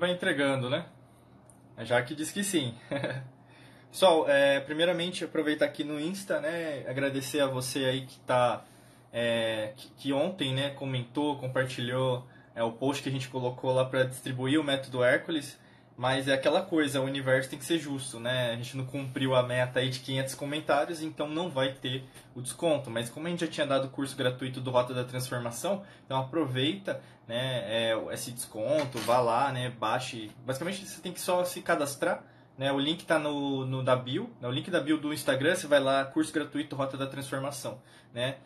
vai entregando, né? A Jaque diz que sim. Pessoal, é, primeiramente aproveitar aqui no Insta, né? Agradecer a você aí que tá. É, que, que, ontem né, comentou, compartilhou é, o post que a gente colocou lá para distribuir o método Hércules. Mas é aquela coisa, o universo tem que ser justo, né? A gente não cumpriu a meta aí de 500 comentários, então não vai ter o desconto. Mas como a gente já tinha dado o curso gratuito do Rota da Transformação, então aproveita né, é, esse desconto, vá lá, né, baixe. Basicamente você tem que só se cadastrar. Né, o link está no, no da bio, né, o link da bio do Instagram, você vai lá, curso gratuito Rota da Transformação. Né?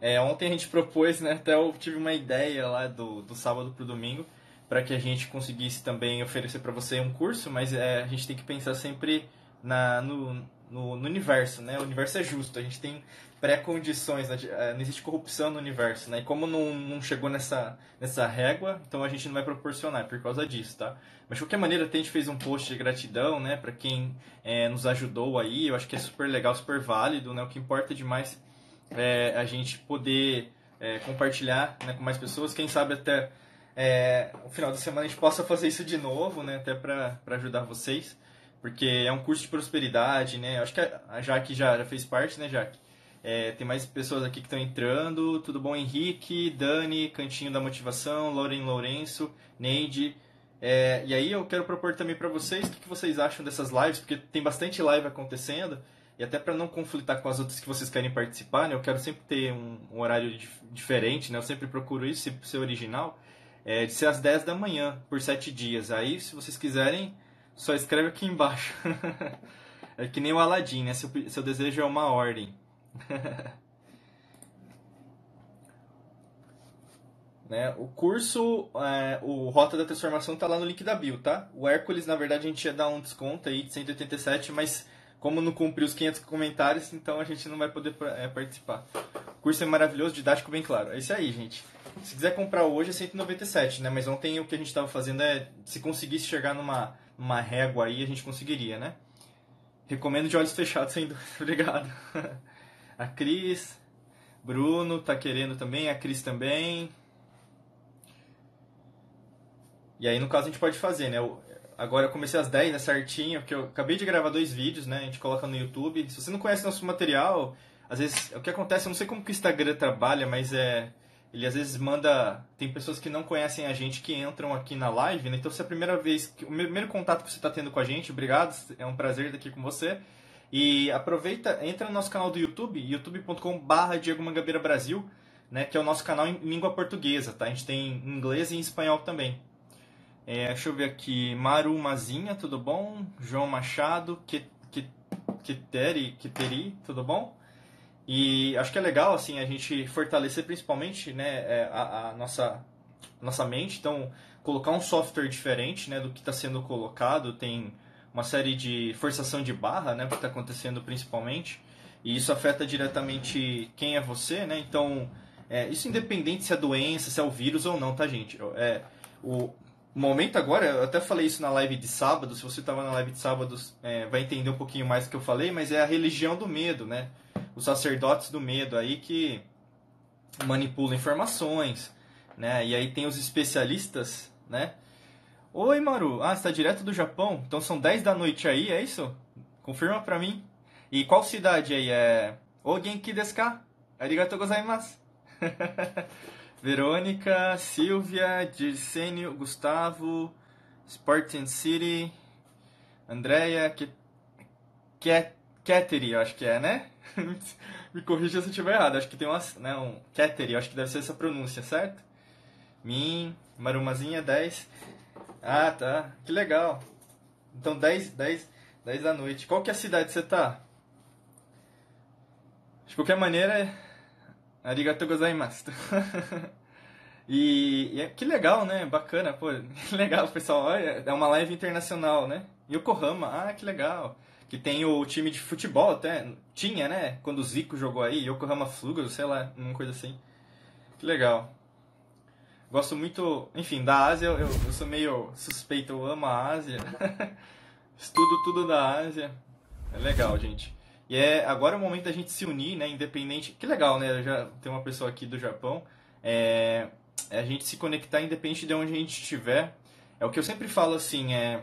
É, ontem a gente propôs, né, até eu tive uma ideia lá do, do sábado para o domingo, para que a gente conseguisse também oferecer para você um curso, mas é, a gente tem que pensar sempre na, no, no, no, universo, né? O universo é justo, a gente tem pré-condições, né? É, não existe corrupção no universo, né? E como não, não chegou nessa, nessa régua, então a gente não vai proporcionar por causa disso, tá? Mas de qualquer maneira, a gente fez um post de gratidão, né? Para quem é, nos ajudou aí, eu acho que é super legal, super válido, né? O que importa demais é a gente poder é, compartilhar né, com mais pessoas, quem sabe até é, no final da semana a gente possa fazer isso de novo, né? Até para ajudar vocês, porque é um curso de prosperidade, né? Acho que a Jaque já, já fez parte, né, Jaque? É, tem mais pessoas aqui que estão entrando. Tudo bom, Henrique, Dani, Cantinho da Motivação, Lauren Lourenço, Neide. É, e aí eu quero propor também para vocês o que, que, vocês acham dessas lives, porque tem bastante live acontecendo. E até para não conflitar com as outras que vocês querem participar, né, eu quero sempre ter um, um horário dif diferente, né, eu sempre procuro isso, ser original é, de ser às 10 da manhã, por 7 dias. Aí, se vocês quiserem, só escreve aqui embaixo. é que nem o Aladim, né? Seu, seu desejo é uma ordem. né? O curso, é, o Rota da Transformação tá lá no link da bio, tá? O Hércules, na verdade, a gente ia dar um desconto aí de 187, mas como não cumpriu os 500 comentários, então a gente não vai poder é, participar. O curso é maravilhoso, didático, bem claro. É isso aí, gente. Se quiser comprar hoje é 197, né? Mas ontem o que a gente estava fazendo é, se conseguisse chegar numa, numa régua aí, a gente conseguiria, né? Recomendo de olhos fechados, sem dúvida. Obrigado. A Cris, Bruno tá querendo também, a Cris também. E aí, no caso, a gente pode fazer, né? Eu, agora eu comecei às 10, né, certinho, porque eu acabei de gravar dois vídeos, né? A gente coloca no YouTube. Se você não conhece nosso material, às vezes, o que acontece, eu não sei como que o Instagram trabalha, mas é ele às vezes manda. Tem pessoas que não conhecem a gente que entram aqui na live, né? Então, se é a primeira vez, o primeiro contato que você está tendo com a gente, obrigado, é um prazer estar aqui com você. E aproveita, entra no nosso canal do YouTube, youtube.com.br Diego Mangabeira Brasil, né? Que é o nosso canal em língua portuguesa, tá? A gente tem inglês e em espanhol também. É, deixa eu ver aqui, Maru Mazinha, tudo bom? João Machado, Kiteri, Kiteri, tudo bom? E acho que é legal assim a gente fortalecer principalmente né, é, a, a nossa, nossa mente. Então, colocar um software diferente né, do que está sendo colocado. Tem uma série de forçação de barra, né, que está acontecendo principalmente. E isso afeta diretamente quem é você, né? Então, é, isso independente se é doença, se é o vírus ou não, tá, gente? É, o momento agora, eu até falei isso na live de sábado, se você estava na live de sábado, é, vai entender um pouquinho mais do que eu falei, mas é a religião do medo, né? os sacerdotes do medo aí que manipulam informações, né? E aí tem os especialistas, né? Oi, Maru. Ah, está direto do Japão? Então são 10 da noite aí, é isso? Confirma pra mim. E qual cidade aí? É... O Genki desu ka? Arigatou gozaimasu. Verônica, Silvia, Dircênio, Gustavo, Sporting City, Andréia, Kettery, acho que é, né? Me corrija se eu estiver errado. Acho que tem uma, né, um acho que deve ser essa pronúncia, certo? Min, Marumazinha, 10. Ah, tá. Que legal. Então 10, 10, 10 da noite. Qual que é a cidade que você tá? De qualquer maneira, arigatou gozaimasu. e, e é, que legal, né? Bacana, pô. Legal, pessoal. Olha, é uma live internacional, né? Yokohama. Ah, que legal que tem o time de futebol até, tinha, né? Quando o Zico jogou aí, Yokohama Flugel, sei lá, uma coisa assim. Que legal. Gosto muito, enfim, da Ásia, eu, eu sou meio suspeito, eu amo a Ásia. Estudo tudo da Ásia. É legal, gente. E é agora é o momento da gente se unir, né? Independente. Que legal, né? Já tem uma pessoa aqui do Japão. É, é a gente se conectar independente de onde a gente estiver. É o que eu sempre falo assim, é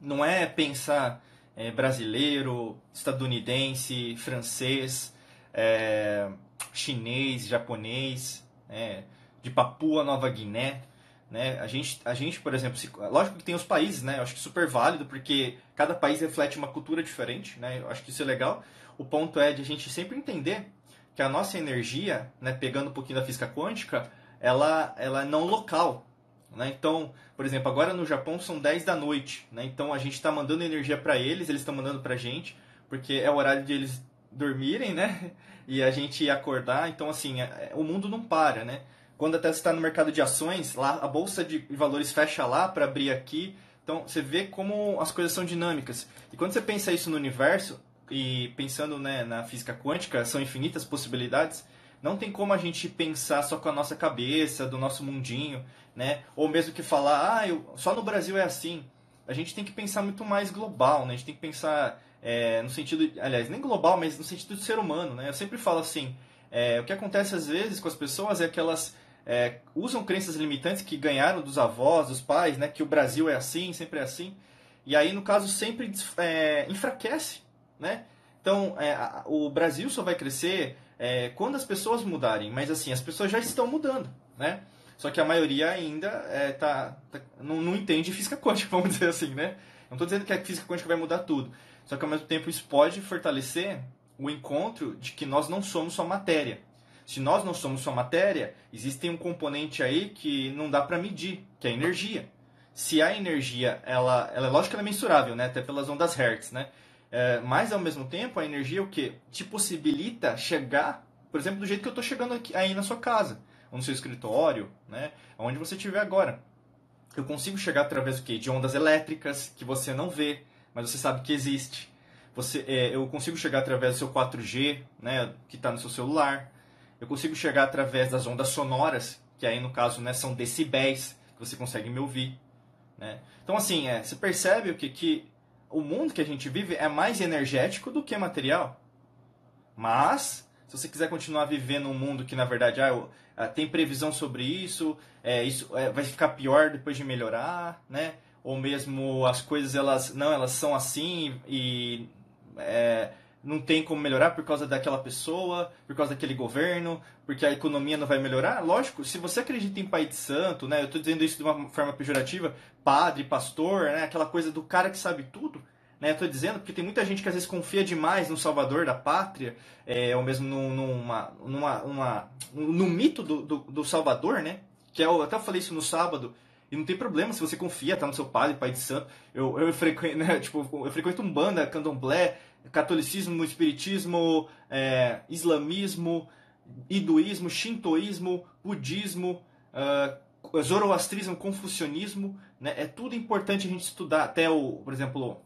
não é pensar é, brasileiro, estadunidense, francês, é, chinês, japonês, é, de Papua Nova Guiné. Né? A, gente, a gente, por exemplo, se, lógico que tem os países, né? eu acho que super válido, porque cada país reflete uma cultura diferente, né? eu acho que isso é legal. O ponto é de a gente sempre entender que a nossa energia, né, pegando um pouquinho da física quântica, ela, ela é não local. Né? Então, por exemplo, agora no Japão são 10 da noite. Né? Então a gente está mandando energia para eles, eles estão mandando para a gente, porque é o horário de eles dormirem, né? E a gente acordar. Então, assim, é, o mundo não para, né? Quando até você está no mercado de ações, lá a bolsa de valores fecha lá para abrir aqui. Então, você vê como as coisas são dinâmicas. E quando você pensa isso no universo, e pensando né, na física quântica, são infinitas possibilidades, não tem como a gente pensar só com a nossa cabeça, do nosso mundinho, né? Ou mesmo que falar, ah, eu, só no Brasil é assim. A gente tem que pensar muito mais global, né? A gente tem que pensar é, no sentido, aliás, nem global, mas no sentido de ser humano, né? Eu sempre falo assim, é, o que acontece às vezes com as pessoas é que elas é, usam crenças limitantes que ganharam dos avós, dos pais, né? Que o Brasil é assim, sempre é assim. E aí, no caso, sempre é, enfraquece, né? Então, é, o Brasil só vai crescer é, quando as pessoas mudarem, mas assim, as pessoas já estão mudando, né? Só que a maioria ainda é, tá, tá não, não, entende física quântica, vamos dizer assim, né? Não estou dizendo que a física quântica vai mudar tudo, só que ao mesmo tempo isso pode fortalecer o encontro de que nós não somos só matéria. Se nós não somos só matéria, existe um componente aí que não dá para medir, que é a energia. Se a energia, ela, ela é lógico que ela é mensurável, né? Até pelas ondas Hertz, né? É, mas ao mesmo tempo a energia o que te possibilita chegar, por exemplo, do jeito que eu estou chegando aqui, aí na sua casa, ou no seu escritório, né, onde você estiver agora. Eu consigo chegar através do quê? De ondas elétricas que você não vê, mas você sabe que existe. Você, é, eu consigo chegar através do seu 4G, né, que está no seu celular. Eu consigo chegar através das ondas sonoras, que aí no caso né, são decibéis, que você consegue me ouvir. Né? Então assim, é, você percebe o que, que o mundo que a gente vive é mais energético do que material. Mas, se você quiser continuar vivendo um mundo que, na verdade, ah, ah, tem previsão sobre isso, é, isso é, vai ficar pior depois de melhorar, né? Ou mesmo as coisas, elas não, elas são assim e é, não tem como melhorar por causa daquela pessoa, por causa daquele governo, porque a economia não vai melhorar. Lógico, se você acredita em Pai de Santo, né? Eu estou dizendo isso de uma forma pejorativa, padre, pastor, né? Aquela coisa do cara que sabe tudo. Né, eu estou dizendo porque tem muita gente que às vezes confia demais no Salvador da pátria, é, ou mesmo numa, numa, uma, no mito do, do, do Salvador, né? Que é, eu até falei isso no sábado, e não tem problema se você confia, tá no seu padre, pai de santo. Eu, eu, frequento, né, tipo, eu frequento um banda, candomblé, catolicismo, espiritismo, é, islamismo, hinduísmo, shintoísmo, budismo, uh, zoroastrismo, confucionismo, né? É tudo importante a gente estudar, até o, por exemplo,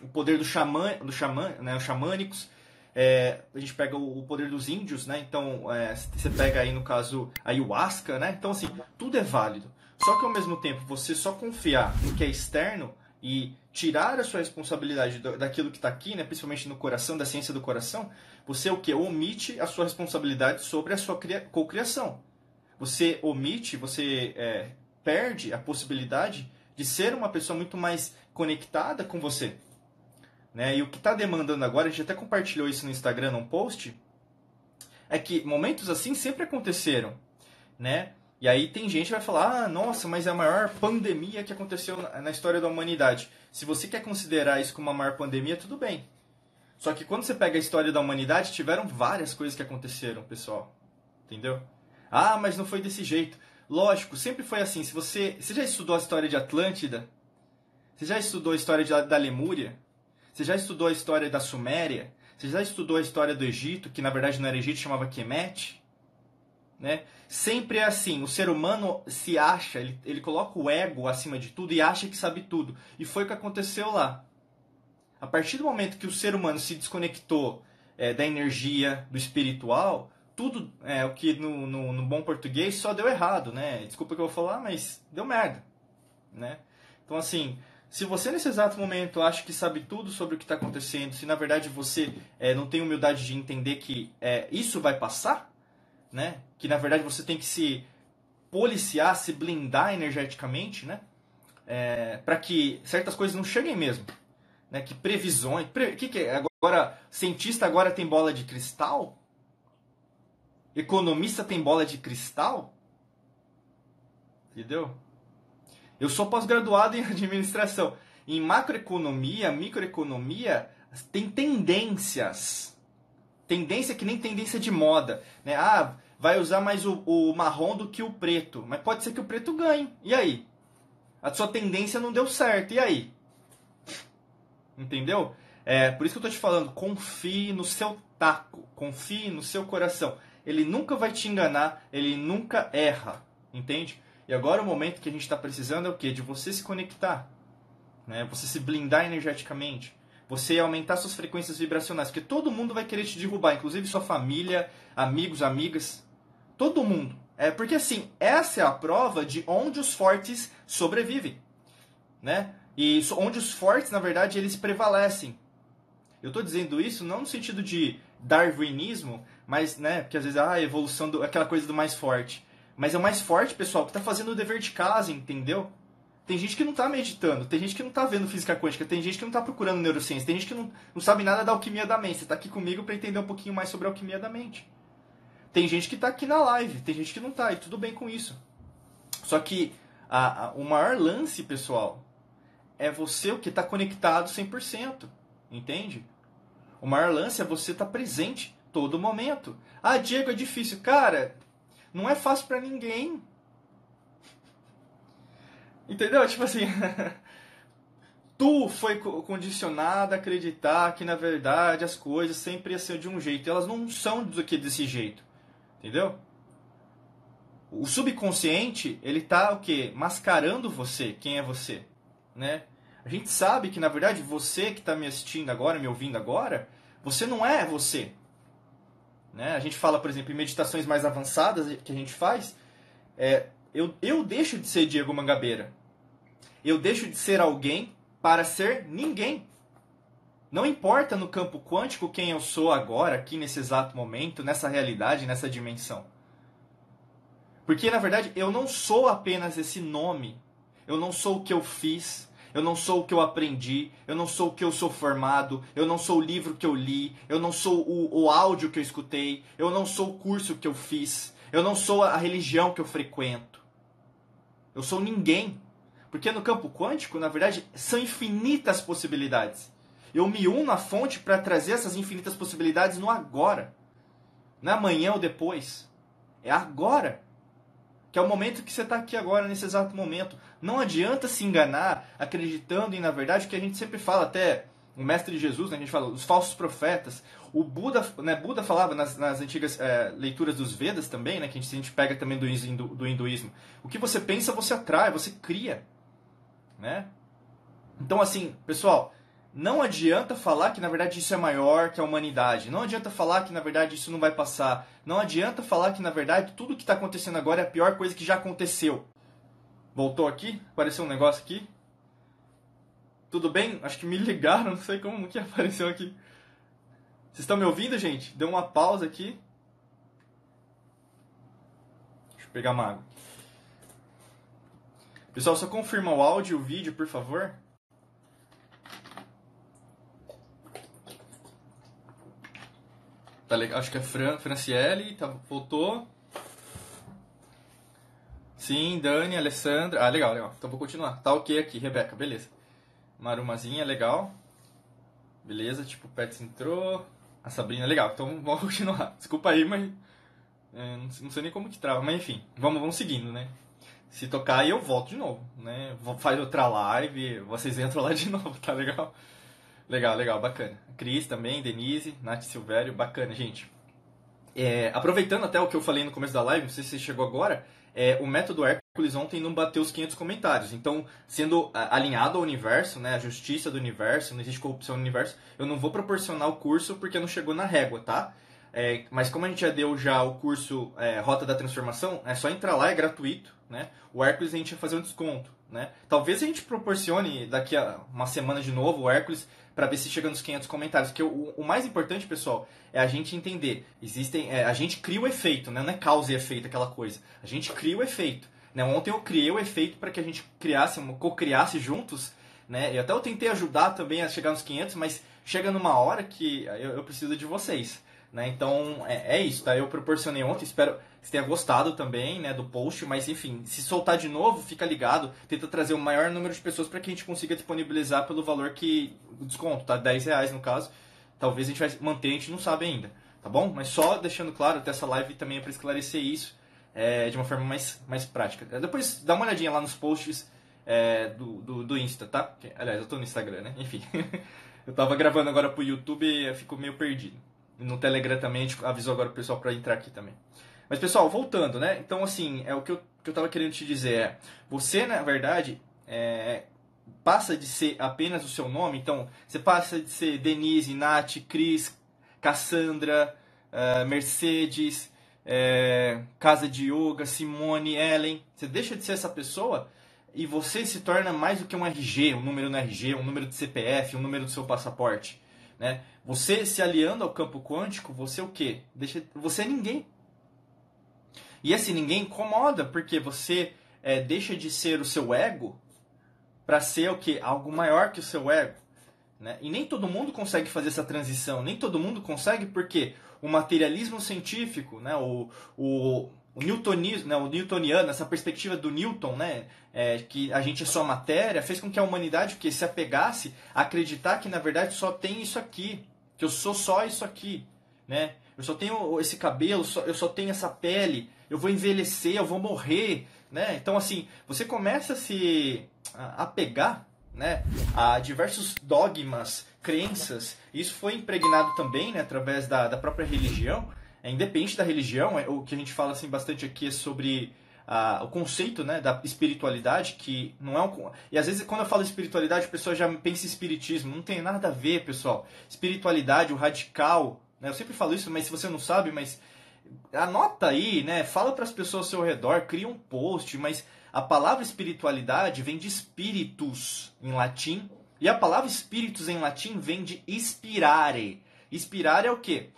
o poder do xamã, do xamã, né, os xamânicos. É, a gente pega o, poder dos índios, né? Então, é, você pega aí no caso a ayahuasca, né? Então, assim, tudo é válido. Só que ao mesmo tempo, você só confiar no que é externo e tirar a sua responsabilidade daquilo que está aqui, né, principalmente no coração, da ciência do coração, você o que? Omite a sua responsabilidade sobre a sua cocriação. Você omite, você é, perde a possibilidade de ser uma pessoa muito mais conectada com você. Né? E o que está demandando agora, a gente até compartilhou isso no Instagram, num post, é que momentos assim sempre aconteceram. Né? E aí tem gente que vai falar, ah, nossa, mas é a maior pandemia que aconteceu na história da humanidade. Se você quer considerar isso como a maior pandemia, tudo bem. Só que quando você pega a história da humanidade, tiveram várias coisas que aconteceram, pessoal. Entendeu? Ah, mas não foi desse jeito. Lógico, sempre foi assim. Se você, você já estudou a história de Atlântida? Você já estudou a história de, da Lemúria? Você já estudou a história da Suméria? Você já estudou a história do Egito, que na verdade não era Egito, chamava Kemet? Né? Sempre é assim, o ser humano se acha, ele, ele coloca o ego acima de tudo e acha que sabe tudo. E foi o que aconteceu lá. A partir do momento que o ser humano se desconectou é, da energia, do espiritual, tudo é, o que no, no, no, bom português só deu errado, né? Desculpa que eu vou falar, mas deu merda, né? Então assim, se você nesse exato momento acha que sabe tudo sobre o que está acontecendo, se na verdade você é, não tem humildade de entender que é, isso vai passar, né? Que na verdade você tem que se policiar, se blindar energeticamente, né? é, para que certas coisas não cheguem mesmo. Né? Que previsões. Pre, que, que é? Agora, cientista agora tem bola de cristal? Economista tem bola de cristal? Entendeu? Eu sou pós-graduado em administração. Em macroeconomia, microeconomia, tem tendências. Tendência que nem tendência de moda. Né? Ah, vai usar mais o, o marrom do que o preto. Mas pode ser que o preto ganhe. E aí? A sua tendência não deu certo. E aí? Entendeu? É, por isso que eu estou te falando, confie no seu taco, confie no seu coração. Ele nunca vai te enganar, ele nunca erra, entende? E agora o momento que a gente está precisando é o quê? De você se conectar, né? Você se blindar energeticamente, você aumentar suas frequências vibracionais, porque todo mundo vai querer te derrubar, inclusive sua família, amigos, amigas, todo mundo. É porque assim, essa é a prova de onde os fortes sobrevivem, né? E onde os fortes, na verdade, eles prevalecem. Eu estou dizendo isso não no sentido de darwinismo, mas, né, porque às vezes, ah, a evolução, do, aquela coisa do mais forte. Mas é o mais forte, pessoal, que está fazendo o dever de casa, entendeu? Tem gente que não está meditando, tem gente que não está vendo física quântica, tem gente que não está procurando neurociência, tem gente que não, não sabe nada da alquimia da mente. Você está aqui comigo para entender um pouquinho mais sobre a alquimia da mente. Tem gente que está aqui na live, tem gente que não está, e tudo bem com isso. Só que a, a, o maior lance, pessoal, é você o que está conectado 100%. Entende? O maior lance é você estar tá presente todo momento. Ah, Diego, é difícil. Cara, não é fácil para ninguém. Entendeu? Tipo assim, tu foi condicionado a acreditar que na verdade as coisas sempre iam ser de um jeito. Elas não são do que desse jeito. Entendeu? O subconsciente, ele tá o quê? Mascarando você, quem é você, né? A gente sabe que, na verdade, você que está me assistindo agora, me ouvindo agora, você não é você. Né? A gente fala, por exemplo, em meditações mais avançadas que a gente faz, é, eu, eu deixo de ser Diego Mangabeira. Eu deixo de ser alguém para ser ninguém. Não importa no campo quântico quem eu sou agora, aqui nesse exato momento, nessa realidade, nessa dimensão. Porque, na verdade, eu não sou apenas esse nome. Eu não sou o que eu fiz eu não sou o que eu aprendi, eu não sou o que eu sou formado, eu não sou o livro que eu li, eu não sou o, o áudio que eu escutei, eu não sou o curso que eu fiz, eu não sou a religião que eu frequento. Eu sou ninguém. Porque no campo quântico, na verdade, são infinitas possibilidades. Eu me uno à fonte para trazer essas infinitas possibilidades no agora. Não é amanhã ou depois. É agora que é o momento que você está aqui agora, nesse exato momento. Não adianta se enganar acreditando em, na verdade, o que a gente sempre fala, até o mestre Jesus, né, a gente fala, os falsos profetas. O Buda, né, Buda falava nas, nas antigas é, leituras dos Vedas também, né, que a gente, a gente pega também do, do hinduísmo. O que você pensa, você atrai, você cria. Né? Então, assim, pessoal, não adianta falar que na verdade isso é maior que a humanidade. Não adianta falar que na verdade isso não vai passar. Não adianta falar que na verdade tudo que está acontecendo agora é a pior coisa que já aconteceu. Voltou aqui? Apareceu um negócio aqui? Tudo bem? Acho que me ligaram, não sei como que apareceu aqui. Vocês estão me ouvindo, gente? Deu uma pausa aqui. Deixa eu pegar uma água. Pessoal, só confirma o áudio e o vídeo, por favor. Tá legal. Acho que é Fran, Franciele, tá, voltou. Sim, Dani, Alessandra. Ah, legal, legal. Então vou continuar. Tá ok aqui, Rebeca, beleza. Marumazinha, legal. Beleza, tipo, o Pets entrou. A Sabrina, legal. Então vamos continuar. Desculpa aí, mas. É, não sei nem como que trava, mas enfim, vamos, vamos seguindo, né? Se tocar eu volto de novo, né? Faz outra live, vocês entram lá de novo, tá legal? Legal, legal, bacana. Cris também, Denise, Nath Silvério, bacana, gente. É, aproveitando até o que eu falei no começo da live, não sei se você chegou agora, é, o método Hércules ontem não bateu os 500 comentários. Então, sendo alinhado ao universo, né, a justiça do universo, não existe corrupção no universo, eu não vou proporcionar o curso porque não chegou na régua, tá? É, mas como a gente já deu já o curso é, Rota da Transformação, é só entrar lá, é gratuito, né? O Hércules a gente vai fazer um desconto, né? Talvez a gente proporcione daqui a uma semana de novo o Hércules para ver se chega nos 500 comentários. Porque o, o, mais importante, pessoal, é a gente entender. Existem, é, a gente cria o efeito, né? não é causa e efeito aquela coisa. A gente cria o efeito. Né? Ontem eu criei o efeito para que a gente criasse, co-criasse juntos, né? E até eu tentei ajudar também a chegar nos 500, mas chega numa hora que eu, eu preciso de vocês. Né? Então é, é, isso, tá? Eu proporcionei ontem, espero que você tenha gostado também né, do post, mas enfim, se soltar de novo, fica ligado, tenta trazer o maior número de pessoas para que a gente consiga disponibilizar pelo valor que. o desconto, tá? 10 reais no caso. Talvez a gente vai manter, a gente não sabe ainda, tá bom? Mas só deixando claro, até essa live também é para esclarecer isso é, de uma forma mais, mais prática. Depois dá uma olhadinha lá nos posts é, do, do, do, Insta, tá? Aliás, eu tô no Instagram, né? Enfim. eu tava gravando agora pro YouTube e eu fico meio perdido. No Telegram também, a gente avisou agora o pessoal para entrar aqui também. Mas pessoal, voltando, né? Então, assim, é o que eu, que eu tava querendo te dizer é, você, na verdade, é, passa de ser apenas o seu nome, então você passa de ser Denise, Nath, Cris, Cassandra, uh, Mercedes, é, Casa de Yoga, Simone, Ellen. Você deixa de ser essa pessoa e você se torna mais do que um RG, um número no RG, um número de CPF, um número do seu passaporte. Né? Você se aliando ao campo quântico, você é o quê? Deixa, você é ninguém. E esse ninguém incomoda, porque você é, deixa de ser o seu ego para ser o quê? Algo maior que o seu ego. Né? E nem todo mundo consegue fazer essa transição, nem todo mundo consegue porque o materialismo científico, né? o, o, o newtonismo, né? o newtoniano, essa perspectiva do Newton, né? É, que a gente é só matéria, fez com que a humanidade que se apegasse a acreditar que na verdade só tem isso aqui, que eu sou só isso aqui, né? Eu só tenho esse cabelo, eu só tenho essa pele, eu vou envelhecer, eu vou morrer, né? Então assim, você começa a se apegar, né, a diversos dogmas, crenças. Isso foi impregnado também, né, através da, da própria religião. É, independente da religião, é, o que a gente fala assim bastante aqui é sobre o conceito né, da espiritualidade, que não é um. E às vezes, quando eu falo espiritualidade, a pessoa já pensa em espiritismo. Não tem nada a ver, pessoal. Espiritualidade, o radical. Né, eu sempre falo isso, mas se você não sabe, mas anota aí, né? Fala para as pessoas ao seu redor, cria um post, mas a palavra espiritualidade vem de spiritus em latim, e a palavra espíritos em latim vem de inspirare. Inspirar é o quê?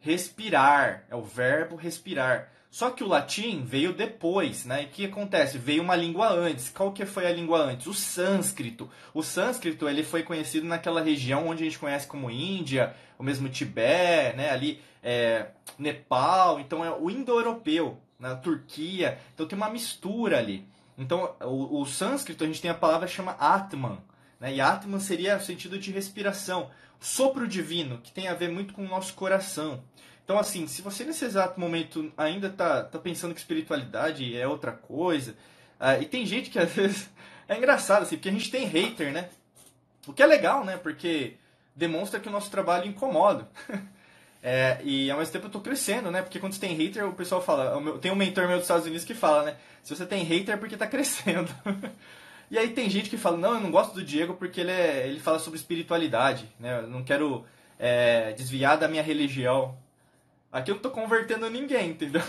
Respirar, é o verbo respirar. Só que o latim veio depois, né? E o que acontece? Veio uma língua antes. Qual que foi a língua antes? O sânscrito. O sânscrito ele foi conhecido naquela região onde a gente conhece como Índia, o mesmo Tibete, né? Ali é, Nepal. Então é o indo-europeu, na Turquia. Então tem uma mistura ali. Então o, o sânscrito a gente tem a palavra chama Atman. Né? E Atman seria o sentido de respiração, sopro divino, que tem a ver muito com o nosso coração. Então, assim, se você nesse exato momento ainda tá, tá pensando que espiritualidade é outra coisa, uh, e tem gente que às vezes é engraçado, assim, porque a gente tem hater, né? O que é legal, né? Porque demonstra que o nosso trabalho incomoda. é, e ao mesmo tempo eu tô crescendo, né? Porque quando você tem hater, o pessoal fala. Tem um mentor meu dos Estados Unidos que fala, né? Se você tem hater é porque tá crescendo. e aí tem gente que fala, não, eu não gosto do Diego porque ele, é, ele fala sobre espiritualidade, né? Eu não quero é, desviar da minha religião. Aqui eu não tô convertendo ninguém, entendeu?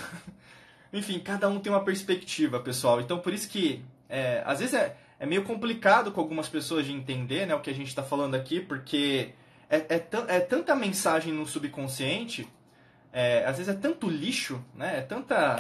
Enfim, cada um tem uma perspectiva, pessoal. Então, por isso que, é, às vezes, é, é meio complicado com algumas pessoas de entender né, o que a gente está falando aqui, porque é, é, é, tanta mensagem no subconsciente, é, às vezes é tanto lixo, né? É tanta...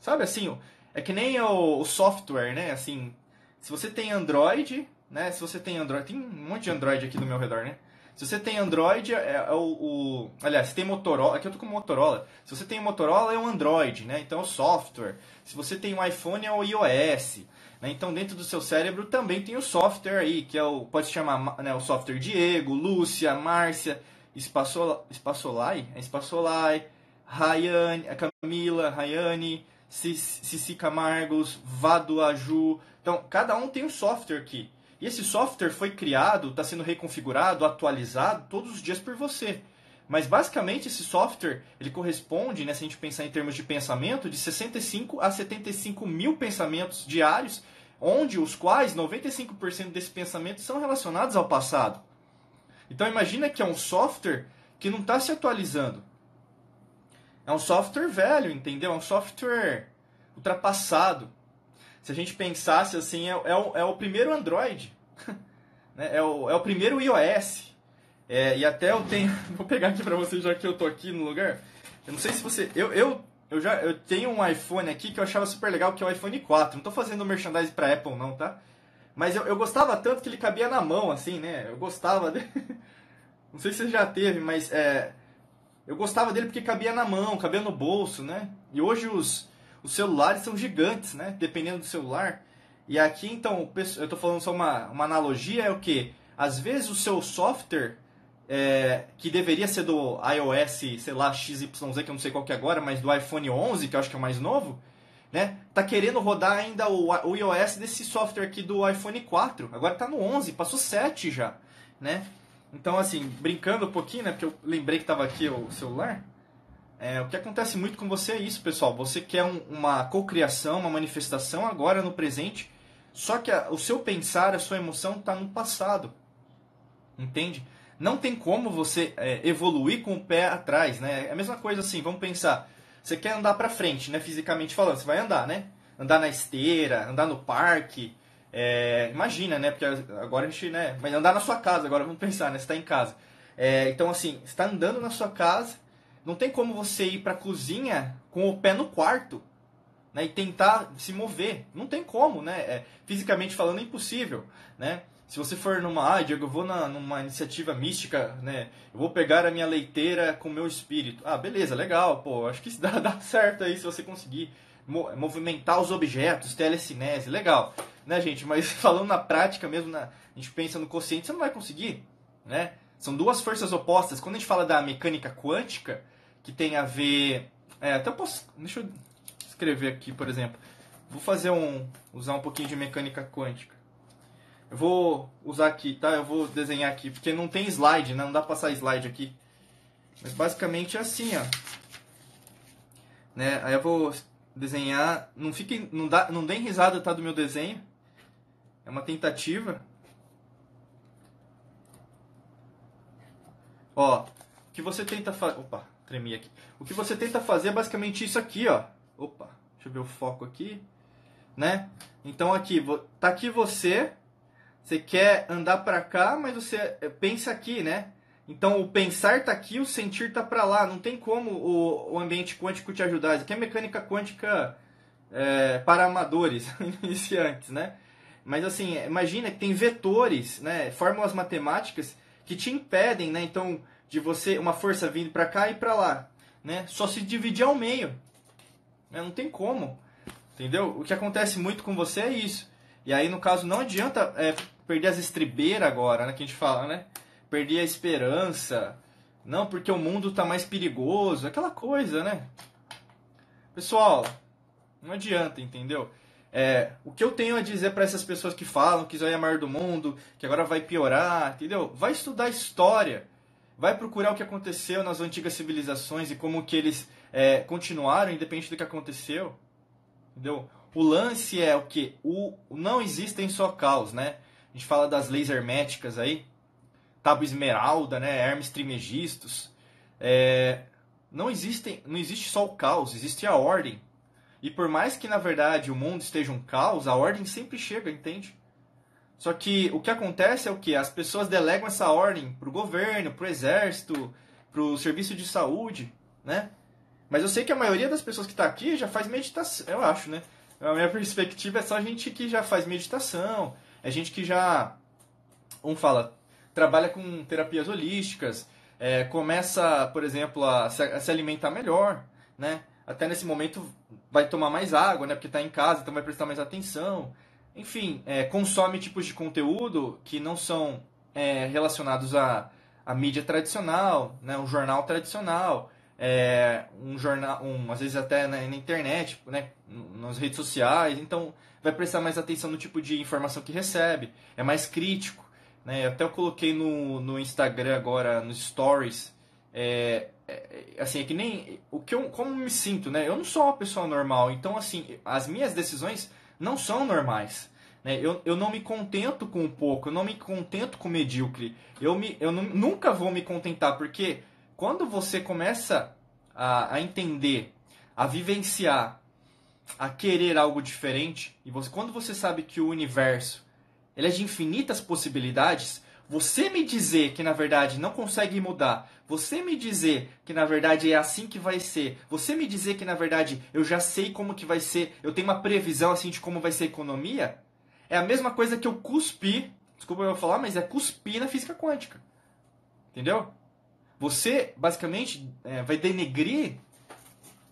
Sabe, assim, é que nem o, o software, né? Assim, se você tem Android, né? Se você tem Android... Tem um monte de Android aqui do meu redor, né? Se você tem Android, é, é o, o, Aliás, se tem Motorola. Aqui eu tô com Motorola. Se você tem Motorola, é o Android, né? Então é o software. Se você tem um iPhone, é o iOS. Né? Então dentro do seu cérebro também tem o software aí, que é o. Pode se chamar né, o software Diego, Lúcia, Márcia, Espaçol, Espaçolai? É Espaçolai, Rayane, Camila, Rayane, Cici Camargos, Vado Aju. Então, cada um tem um software aqui. E esse software foi criado, está sendo reconfigurado, atualizado todos os dias por você. Mas basicamente esse software ele corresponde, né, se a gente pensar em termos de pensamento, de 65 a 75 mil pensamentos diários, onde os quais 95% desses pensamentos são relacionados ao passado. Então imagina que é um software que não está se atualizando. É um software velho, entendeu? É um software ultrapassado se a gente pensasse assim, é, é, o, é o primeiro Android, né? é, o, é o primeiro iOS. É, e até eu tenho. Vou pegar aqui pra vocês já que eu tô aqui no lugar. Eu não sei se você. Eu, eu eu já eu tenho um iPhone aqui que eu achava super legal, que é o iPhone 4. Não tô fazendo merchandising pra Apple, não, tá? Mas eu, eu gostava tanto que ele cabia na mão, assim, né? Eu gostava dele. Não sei se você já teve, mas é, eu gostava dele porque cabia na mão, cabia no bolso, né? E hoje os, os celulares são gigantes, né? Dependendo do celular. E aqui, então, eu estou falando só uma, uma analogia, é o que? Às vezes o seu software, é, que deveria ser do iOS, sei lá, XYZ, que eu não sei qual que é agora, mas do iPhone 11, que eu acho que é o mais novo, né? Tá querendo rodar ainda o, o iOS desse software aqui do iPhone 4. Agora tá no 11, passou 7 já, né? Então, assim, brincando um pouquinho, né? Porque eu lembrei que estava aqui o celular. É, o que acontece muito com você é isso, pessoal. Você quer um, uma cocriação, uma manifestação agora no presente, só que a, o seu pensar, a sua emoção está no passado. Entende? Não tem como você é, evoluir com o pé atrás, né? É a mesma coisa assim, vamos pensar. Você quer andar para frente, né? Fisicamente falando, você vai andar, né? Andar na esteira, andar no parque, é, imagina, né? Porque agora a gente, né? Mas andar na sua casa, agora vamos pensar, né? Você está em casa. É, então, assim, está andando na sua casa, não tem como você ir para a cozinha com o pé no quarto né, e tentar se mover. Não tem como, né? É, fisicamente falando, é impossível, né? Se você for numa, ah, Diego, eu vou na, numa iniciativa mística, né? Eu vou pegar a minha leiteira com o meu espírito. Ah, beleza, legal, pô, acho que dá, dá certo aí se você conseguir movimentar os objetos, telecinese, legal, né, gente? Mas falando na prática mesmo, na, a gente pensa no consciente, você não vai conseguir, né? São duas forças opostas. Quando a gente fala da mecânica quântica, que tem a ver, é, até eu posso, deixa eu escrever aqui, por exemplo. Vou fazer um, usar um pouquinho de mecânica quântica. Eu vou usar aqui, tá? Eu vou desenhar aqui, porque não tem slide, né? Não dá pra passar slide aqui. Mas basicamente é assim, ó. Né? Aí eu vou desenhar. Não fiquem, não dá, não deem risada tá do meu desenho. É uma tentativa. Ó, o que você tenta fazer, opa, tremi aqui. O que você tenta fazer é basicamente isso aqui, ó. Opa, deixa eu ver o foco aqui, né? Então aqui, tá aqui você, você quer andar para cá, mas você eh, pensa aqui, né? Então o pensar tá aqui, o sentir tá para lá. Não tem como o, o ambiente quântico te ajudar. Isso aqui é mecânica quântica é, para amadores, iniciantes, né? Mas assim, imagina que tem vetores, né, fórmulas matemáticas que te impedem, né, então de você uma força vindo para cá e para lá, né? Só se dividir ao meio. Né? Não tem como. Entendeu? O que acontece muito com você é isso. E aí, no caso, não adianta é, perder as estribeiras agora, né? Que a gente fala, né? perder a esperança. Não, porque o mundo está mais perigoso. Aquela coisa, né? Pessoal, não adianta, entendeu? É, o que eu tenho a dizer para essas pessoas que falam que Israel é a maior do mundo, que agora vai piorar, entendeu? Vai estudar história. Vai procurar o que aconteceu nas antigas civilizações e como que eles é, continuaram, independente do que aconteceu. Entendeu? O lance é o que? O, não existem só caos, né? A gente fala das leis herméticas aí. Tábua Esmeralda, né, Hermes Trimegistus. É, não, existem, não existe só o caos, existe a ordem. E por mais que na verdade o mundo esteja um caos, a ordem sempre chega, entende? Só que o que acontece é o que? As pessoas delegam essa ordem para o governo, para o exército, para o serviço de saúde, né? Mas eu sei que a maioria das pessoas que está aqui já faz meditação, eu acho, né? A minha perspectiva é só gente que já faz meditação, é gente que já, um fala, trabalha com terapias holísticas, é, começa, por exemplo, a se, a se, alimentar melhor, né? Até nesse momento vai tomar mais água, né? Porque está em casa, então vai prestar mais atenção. Enfim, é, consome tipos de conteúdo que não são é, relacionados à, à mídia tradicional, né? Um jornal tradicional, é, um jornal, um, às vezes até na, na internet, né? Nas redes sociais. Então vai prestar mais atenção no tipo de informação que recebe. É mais crítico. Né? Até eu coloquei no, no Instagram agora, nos stories, é, é, assim, é que nem o que eu, como me sinto, né? Eu não sou uma pessoa normal, então assim, as minhas decisões não são normais. Né? Eu, eu não me contento com pouco, eu não me contento com medíocre. Eu, me, eu não, nunca vou me contentar, porque quando você começa a, a entender, a vivenciar, a querer algo diferente, e você, quando você sabe que o universo ele é de infinitas possibilidades, você me dizer que na verdade não consegue mudar, você me dizer que na verdade é assim que vai ser, você me dizer que na verdade eu já sei como que vai ser, eu tenho uma previsão assim de como vai ser a economia, é a mesma coisa que eu cuspir, desculpa eu falar, mas é cuspir na física quântica. Entendeu? Você basicamente é, vai denegrir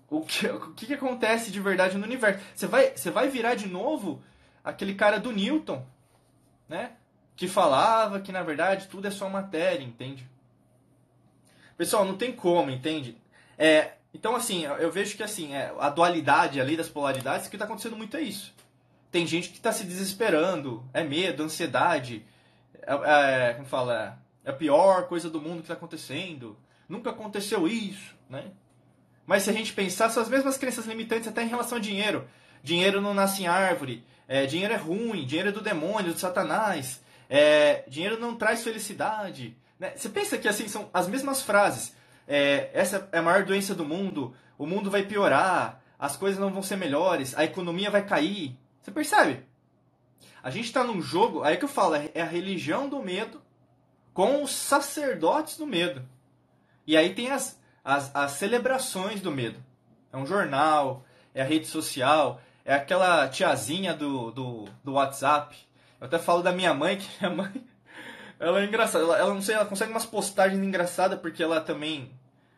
o que, o que acontece de verdade no universo. Você vai, você vai virar de novo aquele cara do Newton, né? que falava que na verdade tudo é só matéria, entende? Pessoal, não tem como, entende? É, então, assim, eu vejo que assim, é, a dualidade ali das polaridades, o que está acontecendo muito é isso. Tem gente que está se desesperando, é medo, ansiedade, é, é, como fala, é a pior coisa do mundo que está acontecendo, nunca aconteceu isso, né? Mas se a gente pensar, são as mesmas crenças limitantes até em relação a dinheiro. Dinheiro não nasce em árvore, é, dinheiro é ruim, dinheiro é do demônio, do satanás, é, dinheiro não traz felicidade. Né? Você pensa que assim são as mesmas frases. É, essa é a maior doença do mundo. O mundo vai piorar. As coisas não vão ser melhores. A economia vai cair. Você percebe? A gente está num jogo. Aí que eu falo é a religião do medo com os sacerdotes do medo. E aí tem as, as, as celebrações do medo. É um jornal, é a rede social, é aquela tiazinha do, do, do WhatsApp eu até falo da minha mãe, que minha mãe. Ela é engraçada. Ela, ela não sei, ela consegue umas postagens engraçadas porque ela também.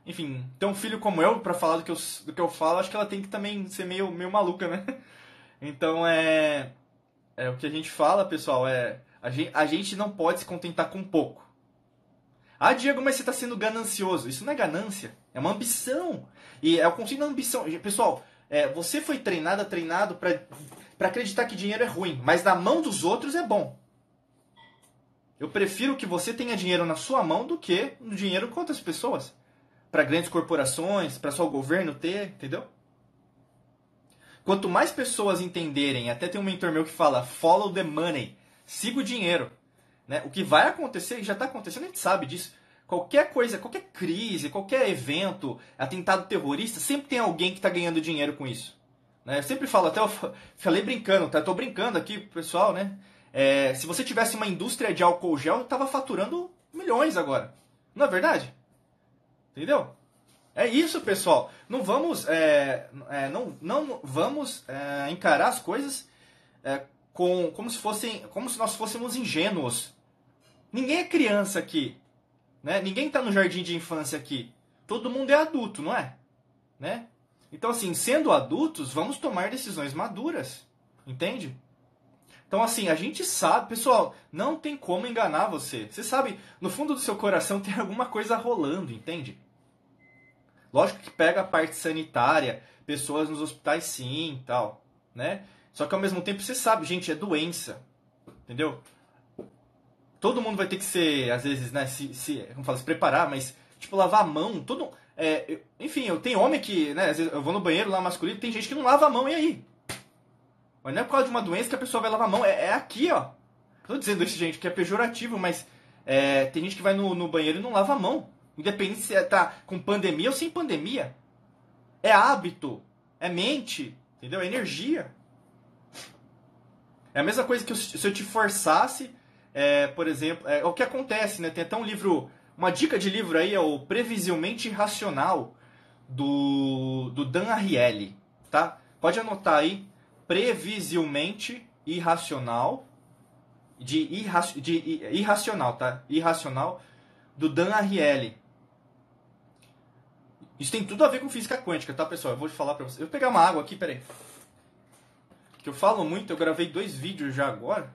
Enfim, ter um filho como eu para falar do que eu, do que eu falo, acho que ela tem que também ser meio, meio maluca, né? Então é. É o que a gente fala, pessoal, é. A gente, a gente não pode se contentar com pouco. Ah, Diego, mas você está sendo ganancioso. Isso não é ganância, é uma ambição. E é o conceito da ambição. Pessoal, é, você foi treinado, treinado para para acreditar que dinheiro é ruim, mas na mão dos outros é bom. Eu prefiro que você tenha dinheiro na sua mão do que no dinheiro com outras pessoas. Para grandes corporações, para só o governo ter, entendeu? Quanto mais pessoas entenderem, até tem um mentor meu que fala follow the money, siga o dinheiro. Né? O que vai acontecer, e já está acontecendo, a gente sabe disso. Qualquer coisa, qualquer crise, qualquer evento, atentado terrorista, sempre tem alguém que está ganhando dinheiro com isso. Né? Eu sempre falo, até eu falei brincando, tá? Brincando aqui, pessoal, né? É, se você tivesse uma indústria de álcool gel, tava faturando milhões agora. Não é verdade? Entendeu? É isso, pessoal. Não vamos, é, é, não, não vamos é, encarar as coisas é, com, como, se fossem, como se nós fôssemos ingênuos. Ninguém é criança aqui. Né? Ninguém está no jardim de infância aqui. Todo mundo é adulto, não é? Né? Então, assim, sendo adultos, vamos tomar decisões maduras. Entende? Então, assim, a gente sabe, pessoal, não tem como enganar você. Você sabe, no fundo do seu coração tem alguma coisa rolando, entende? Lógico que pega a parte sanitária, pessoas nos hospitais sim tal, né? Só que ao mesmo tempo você sabe, gente, é doença. Entendeu? Todo mundo vai ter que ser, às vezes, né, se, se, como fala, se preparar, mas, tipo, lavar a mão, todo, é, enfim, eu tenho homem que, né, às vezes eu vou no banheiro lá masculino, tem gente que não lava a mão, e aí? Mas não é por causa de uma doença que a pessoa vai lavar a mão, é, é aqui, ó. Tô dizendo isso, gente, que é pejorativo, mas é, tem gente que vai no, no, banheiro e não lava a mão. Independente se é, tá com pandemia ou sem pandemia. É hábito, é mente, entendeu? É energia. É a mesma coisa que se eu te forçasse, é, por exemplo, é, o que acontece, né? Tem até um livro uma dica de livro aí é o Previsivelmente Racional, do, do Dan Ariely, tá? Pode anotar aí, Previsivelmente Irracional, de, irra, de irracional, tá? Irracional, do Dan Ariely. Isso tem tudo a ver com física quântica, tá, pessoal? Eu vou falar pra vocês. Eu vou pegar uma água aqui, peraí. Que eu falo muito, eu gravei dois vídeos já agora.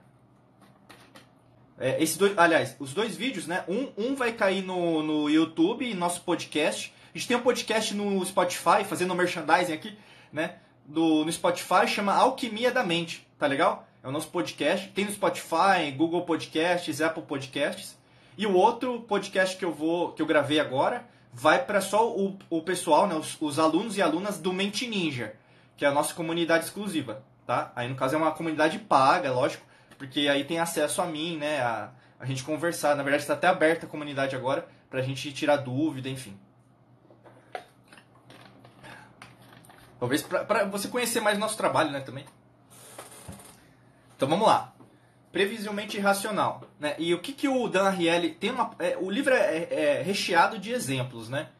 É, esses dois, aliás, os dois vídeos, né? Um, um vai cair no, no YouTube, nosso podcast. A gente tem um podcast no Spotify, fazendo merchandising aqui, né? Do, no Spotify, chama Alquimia da Mente, tá legal? É o nosso podcast. Tem no Spotify, Google Podcasts, Apple Podcasts. E o outro podcast que eu vou, que eu gravei agora, vai para só o, o pessoal, né? Os, os alunos e alunas do Mente Ninja, que é a nossa comunidade exclusiva, tá? Aí no caso é uma comunidade paga, lógico porque aí tem acesso a mim, né? A, a gente conversar. Na verdade, está até aberta a comunidade agora para a gente tirar dúvida, enfim. Talvez para você conhecer mais nosso trabalho, né, também. Então vamos lá. Previsivelmente Irracional. Né? E o que, que o Dan Ariely tem uma. É, o livro é, é, recheado de exemplos, né?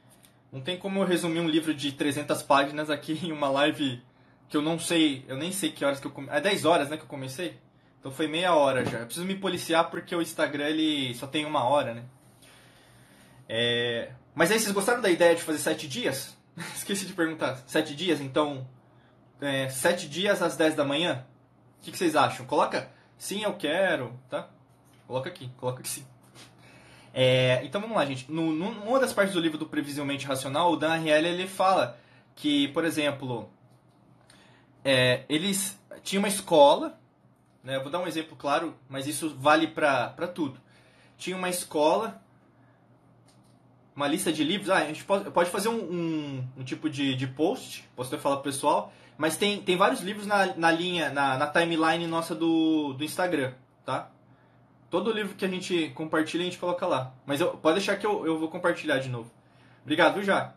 Não tem como eu resumir um livro de 300 páginas aqui em uma live que eu não sei, eu nem sei que horas que eu comecei. É 10 horas, né, que eu comecei? Então foi meia hora já. Eu preciso me policiar porque o Instagram ele só tem uma hora, né? É... Mas aí, vocês gostaram da ideia de fazer 7 dias? Esqueci de perguntar. 7 dias, então. É, 7 dias às 10 da manhã? O que, que vocês acham? Coloca sim, eu quero, tá? Coloca aqui, coloca aqui sim. É, então vamos lá, gente. No, numa das partes do livro do Previsivelmente Racional, o Dan Ariely ele fala que, por exemplo, é, eles tinham uma escola, né, eu vou dar um exemplo claro, mas isso vale para tudo. Tinha uma escola, uma lista de livros, ah, a gente pode, pode fazer um, um, um tipo de, de post, posso até falar pro pessoal, mas tem, tem vários livros na, na linha, na, na timeline nossa do, do Instagram, tá? Todo livro que a gente compartilha, a gente coloca lá. Mas eu, pode deixar que eu, eu vou compartilhar de novo. Obrigado, já.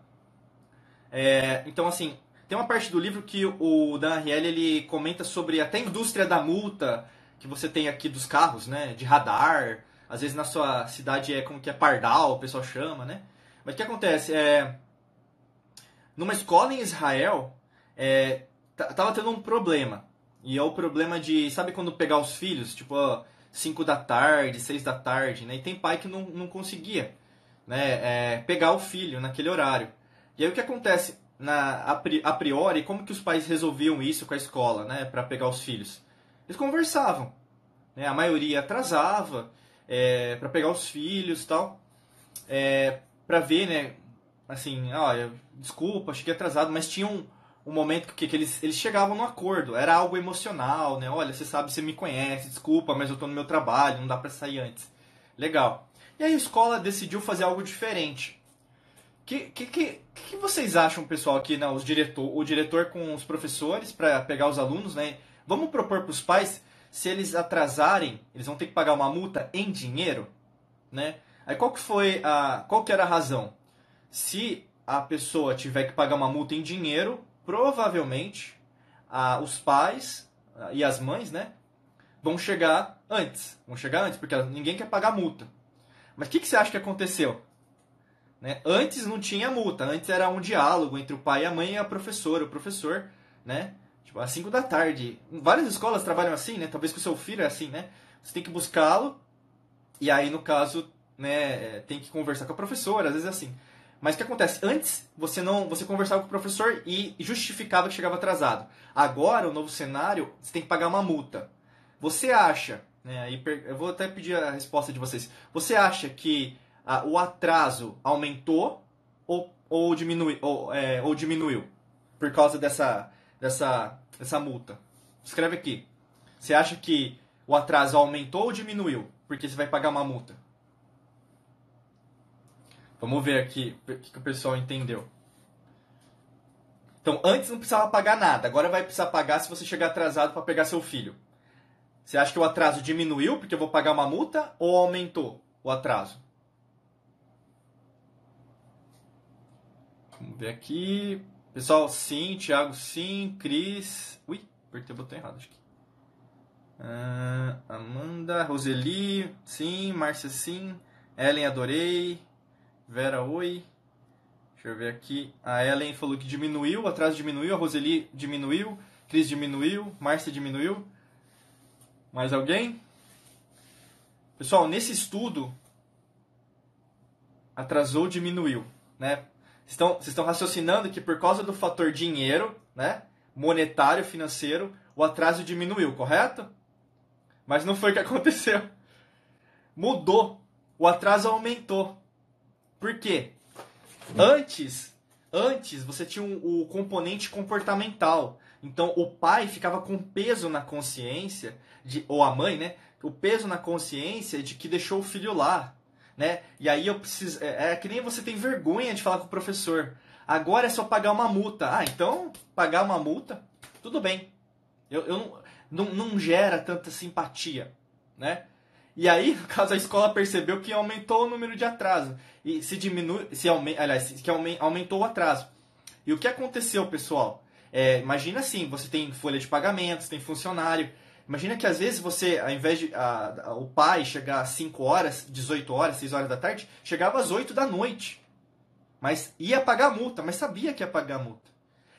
É, então, assim, tem uma parte do livro que o Dan Ariely ele comenta sobre até a indústria da multa que você tem aqui dos carros, né? De radar. Às vezes na sua cidade é como que é pardal, o pessoal chama, né? Mas o que acontece? É, numa escola em Israel, é, tava tendo um problema. E é o problema de, sabe quando pegar os filhos, tipo, 5 da tarde, 6 da tarde, né? E tem pai que não, não conseguia, né? É, pegar o filho naquele horário. E aí o que acontece? na, a priori, como que os pais resolviam isso com a escola, né, para pegar os filhos? Eles conversavam, né, a maioria atrasava é, para pegar os filhos, tal, é, para ver, né, assim, ah, desculpa, cheguei atrasado, mas tinha um, um momento que, que eles, eles chegavam no acordo, era algo emocional, né, olha, você sabe, você me conhece, desculpa, mas eu estou no meu trabalho, não dá para sair antes. Legal. E aí a escola decidiu fazer algo diferente que, que, que, que vocês acham, pessoal, aqui, né, os diretor, o diretor com os professores para pegar os alunos, né? Vamos propor para os pais, se eles atrasarem, eles vão ter que pagar uma multa em dinheiro, né? Aí qual que foi a, qual que era a razão? Se a pessoa tiver que pagar uma multa em dinheiro, provavelmente a, os pais e as mães, né, vão chegar antes, vão chegar antes, porque ninguém quer pagar multa. Mas o que, que você acha que aconteceu? Né? Antes não tinha multa, antes era um diálogo entre o pai e a mãe e a professora, o professor, né? Tipo, às 5 da tarde. Várias escolas trabalham assim, né? Talvez com o seu filho é assim, né? Você tem que buscá-lo, e aí, no caso, né, tem que conversar com a professora, às vezes é assim. Mas o que acontece? Antes, você não você conversava com o professor e justificava que chegava atrasado. Agora, o novo cenário, você tem que pagar uma multa. Você acha, né, aí eu vou até pedir a resposta de vocês. Você acha que ah, o atraso aumentou ou, ou, diminui, ou, é, ou diminuiu por causa dessa, dessa, dessa multa? Escreve aqui. Você acha que o atraso aumentou ou diminuiu? Porque você vai pagar uma multa. Vamos ver aqui o que, que o pessoal entendeu. Então, antes não precisava pagar nada, agora vai precisar pagar se você chegar atrasado para pegar seu filho. Você acha que o atraso diminuiu porque eu vou pagar uma multa ou aumentou o atraso? Vamos ver aqui. Pessoal, sim. Thiago, sim. Cris. Ui, apertei o botão errado, acho que. Uh, Amanda, Roseli, sim. Márcia, sim. Ellen, adorei. Vera, oi. Deixa eu ver aqui. A Ellen falou que diminuiu, atrás diminuiu. A Roseli diminuiu. Cris diminuiu. Márcia diminuiu. Mais alguém? Pessoal, nesse estudo, atrasou, diminuiu, né? estão, vocês estão raciocinando que por causa do fator dinheiro, né, monetário, financeiro, o atraso diminuiu, correto? Mas não foi o que aconteceu. Mudou. O atraso aumentou. Por quê? Antes, antes você tinha o um, componente comportamental. Então o pai ficava com peso na consciência de, ou a mãe, né? O peso na consciência de que deixou o filho lá, né? E aí eu preciso. É, é, que nem você tem vergonha de falar com o professor. Agora é só pagar uma multa. Ah, então pagar uma multa, tudo bem. Eu, eu não, não, não gera tanta simpatia, né? E aí, no caso, a escola percebeu que aumentou o número de atraso. E se diminui, se aumenta, aliás, que aumentou o atraso. E o que aconteceu, pessoal? É, imagina assim, você tem folha de pagamentos, tem funcionário. Imagina que às vezes você, ao invés de a, a, o pai chegar às 5 horas, 18 horas, 6 horas da tarde, chegava às 8 da noite. Mas ia pagar a multa, mas sabia que ia pagar a multa.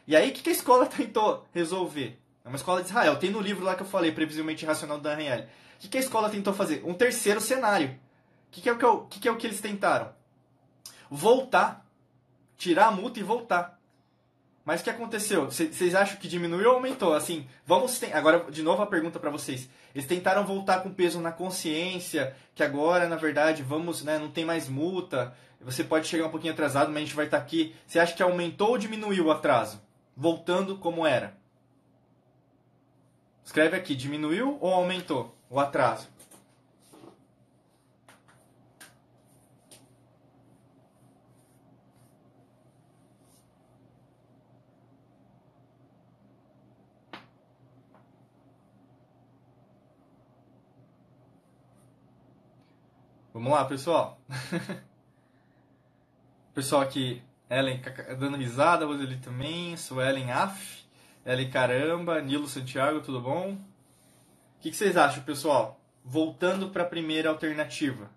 E aí, o que, que a escola tentou resolver? É uma escola de Israel. Tem no livro lá que eu falei, Previsivelmente Irracional do Daniel. O que, que a escola tentou fazer? Um terceiro cenário. O que, que, é o que, eu, que, que é o que eles tentaram? Voltar. Tirar a multa e voltar. Mas o que aconteceu? Vocês acham que diminuiu ou aumentou? Assim, vamos agora de novo a pergunta para vocês. Eles tentaram voltar com peso na consciência, que agora, na verdade, vamos, né, não tem mais multa. Você pode chegar um pouquinho atrasado, mas a gente vai estar tá aqui. Você acha que aumentou ou diminuiu o atraso? Voltando como era. Escreve aqui, diminuiu ou aumentou o atraso? Vamos lá, pessoal. pessoal aqui, Ellen dando risada, Roseli também, Suelen Af, Ellen Caramba, Nilo Santiago, tudo bom? O que, que vocês acham, pessoal? Voltando para a primeira alternativa.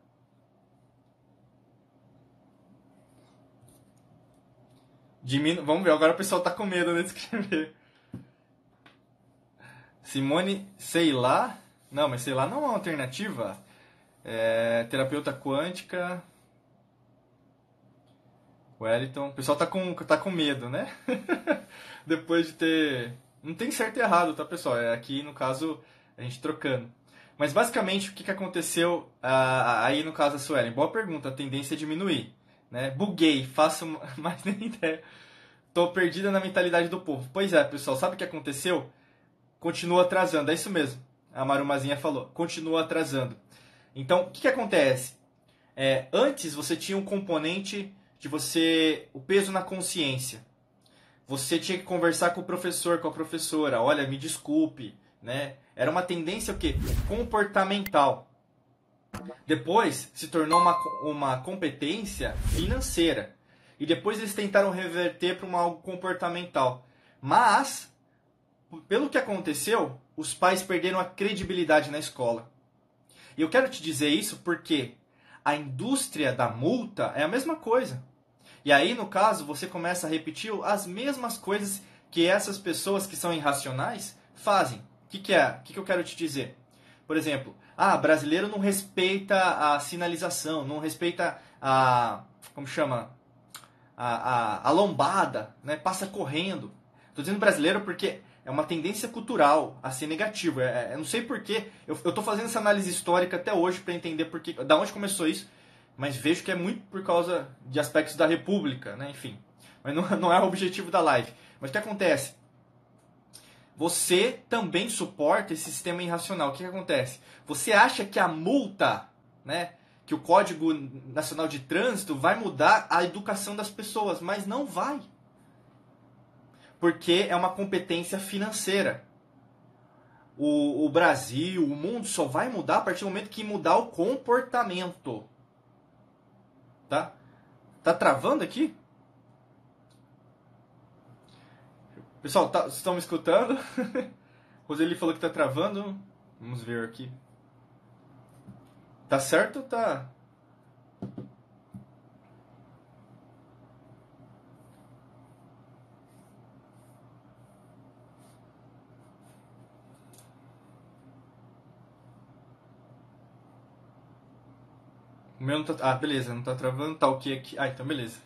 Diminu... Vamos ver, agora o pessoal tá com medo né, de escrever. Simone, sei lá. Não, mas sei lá não é uma alternativa. É, terapeuta quântica. Wellington. O pessoal tá com, tá com medo, né? Depois de ter. Não tem certo e errado, tá, pessoal? É aqui, no caso, a gente trocando. Mas basicamente, o que, que aconteceu uh, aí no caso da Suelen? Boa pergunta, a tendência é diminuir. Né? Buguei, faço mais nem ideia. Tô perdida na mentalidade do povo. Pois é, pessoal, sabe o que aconteceu? Continua atrasando, é isso mesmo. A Marumazinha falou, continua atrasando. Então, o que, que acontece? É, antes você tinha um componente de você. o peso na consciência. Você tinha que conversar com o professor, com a professora. Olha, me desculpe. Né? Era uma tendência o quê? comportamental. Depois se tornou uma, uma competência financeira. E depois eles tentaram reverter para algo comportamental. Mas, pelo que aconteceu, os pais perderam a credibilidade na escola. E eu quero te dizer isso porque a indústria da multa é a mesma coisa. E aí, no caso, você começa a repetir as mesmas coisas que essas pessoas que são irracionais fazem. Que, que é? O que, que eu quero te dizer? Por exemplo, ah, brasileiro não respeita a sinalização, não respeita a. Como chama? A, a, a lombada, né? passa correndo. Estou dizendo brasileiro porque é uma tendência cultural a ser negativo. É, é, não sei porquê. Eu estou fazendo essa análise histórica até hoje para entender porque, da onde começou isso, mas vejo que é muito por causa de aspectos da República, né? enfim. Mas não, não é o objetivo da live. Mas o que acontece? Você também suporta esse sistema irracional. O que, que acontece? Você acha que a multa, né, que o Código Nacional de Trânsito vai mudar a educação das pessoas, mas não vai porque é uma competência financeira. O, o, Brasil, o mundo só vai mudar a partir do momento que mudar o comportamento. Tá? Tá travando aqui? Pessoal, tá, vocês estão me escutando? Roseli falou que tá travando. Vamos ver aqui. Tá certo ou tá? O meu não tá. Ah, beleza, não tá travando, tá ok aqui. Ah, então beleza.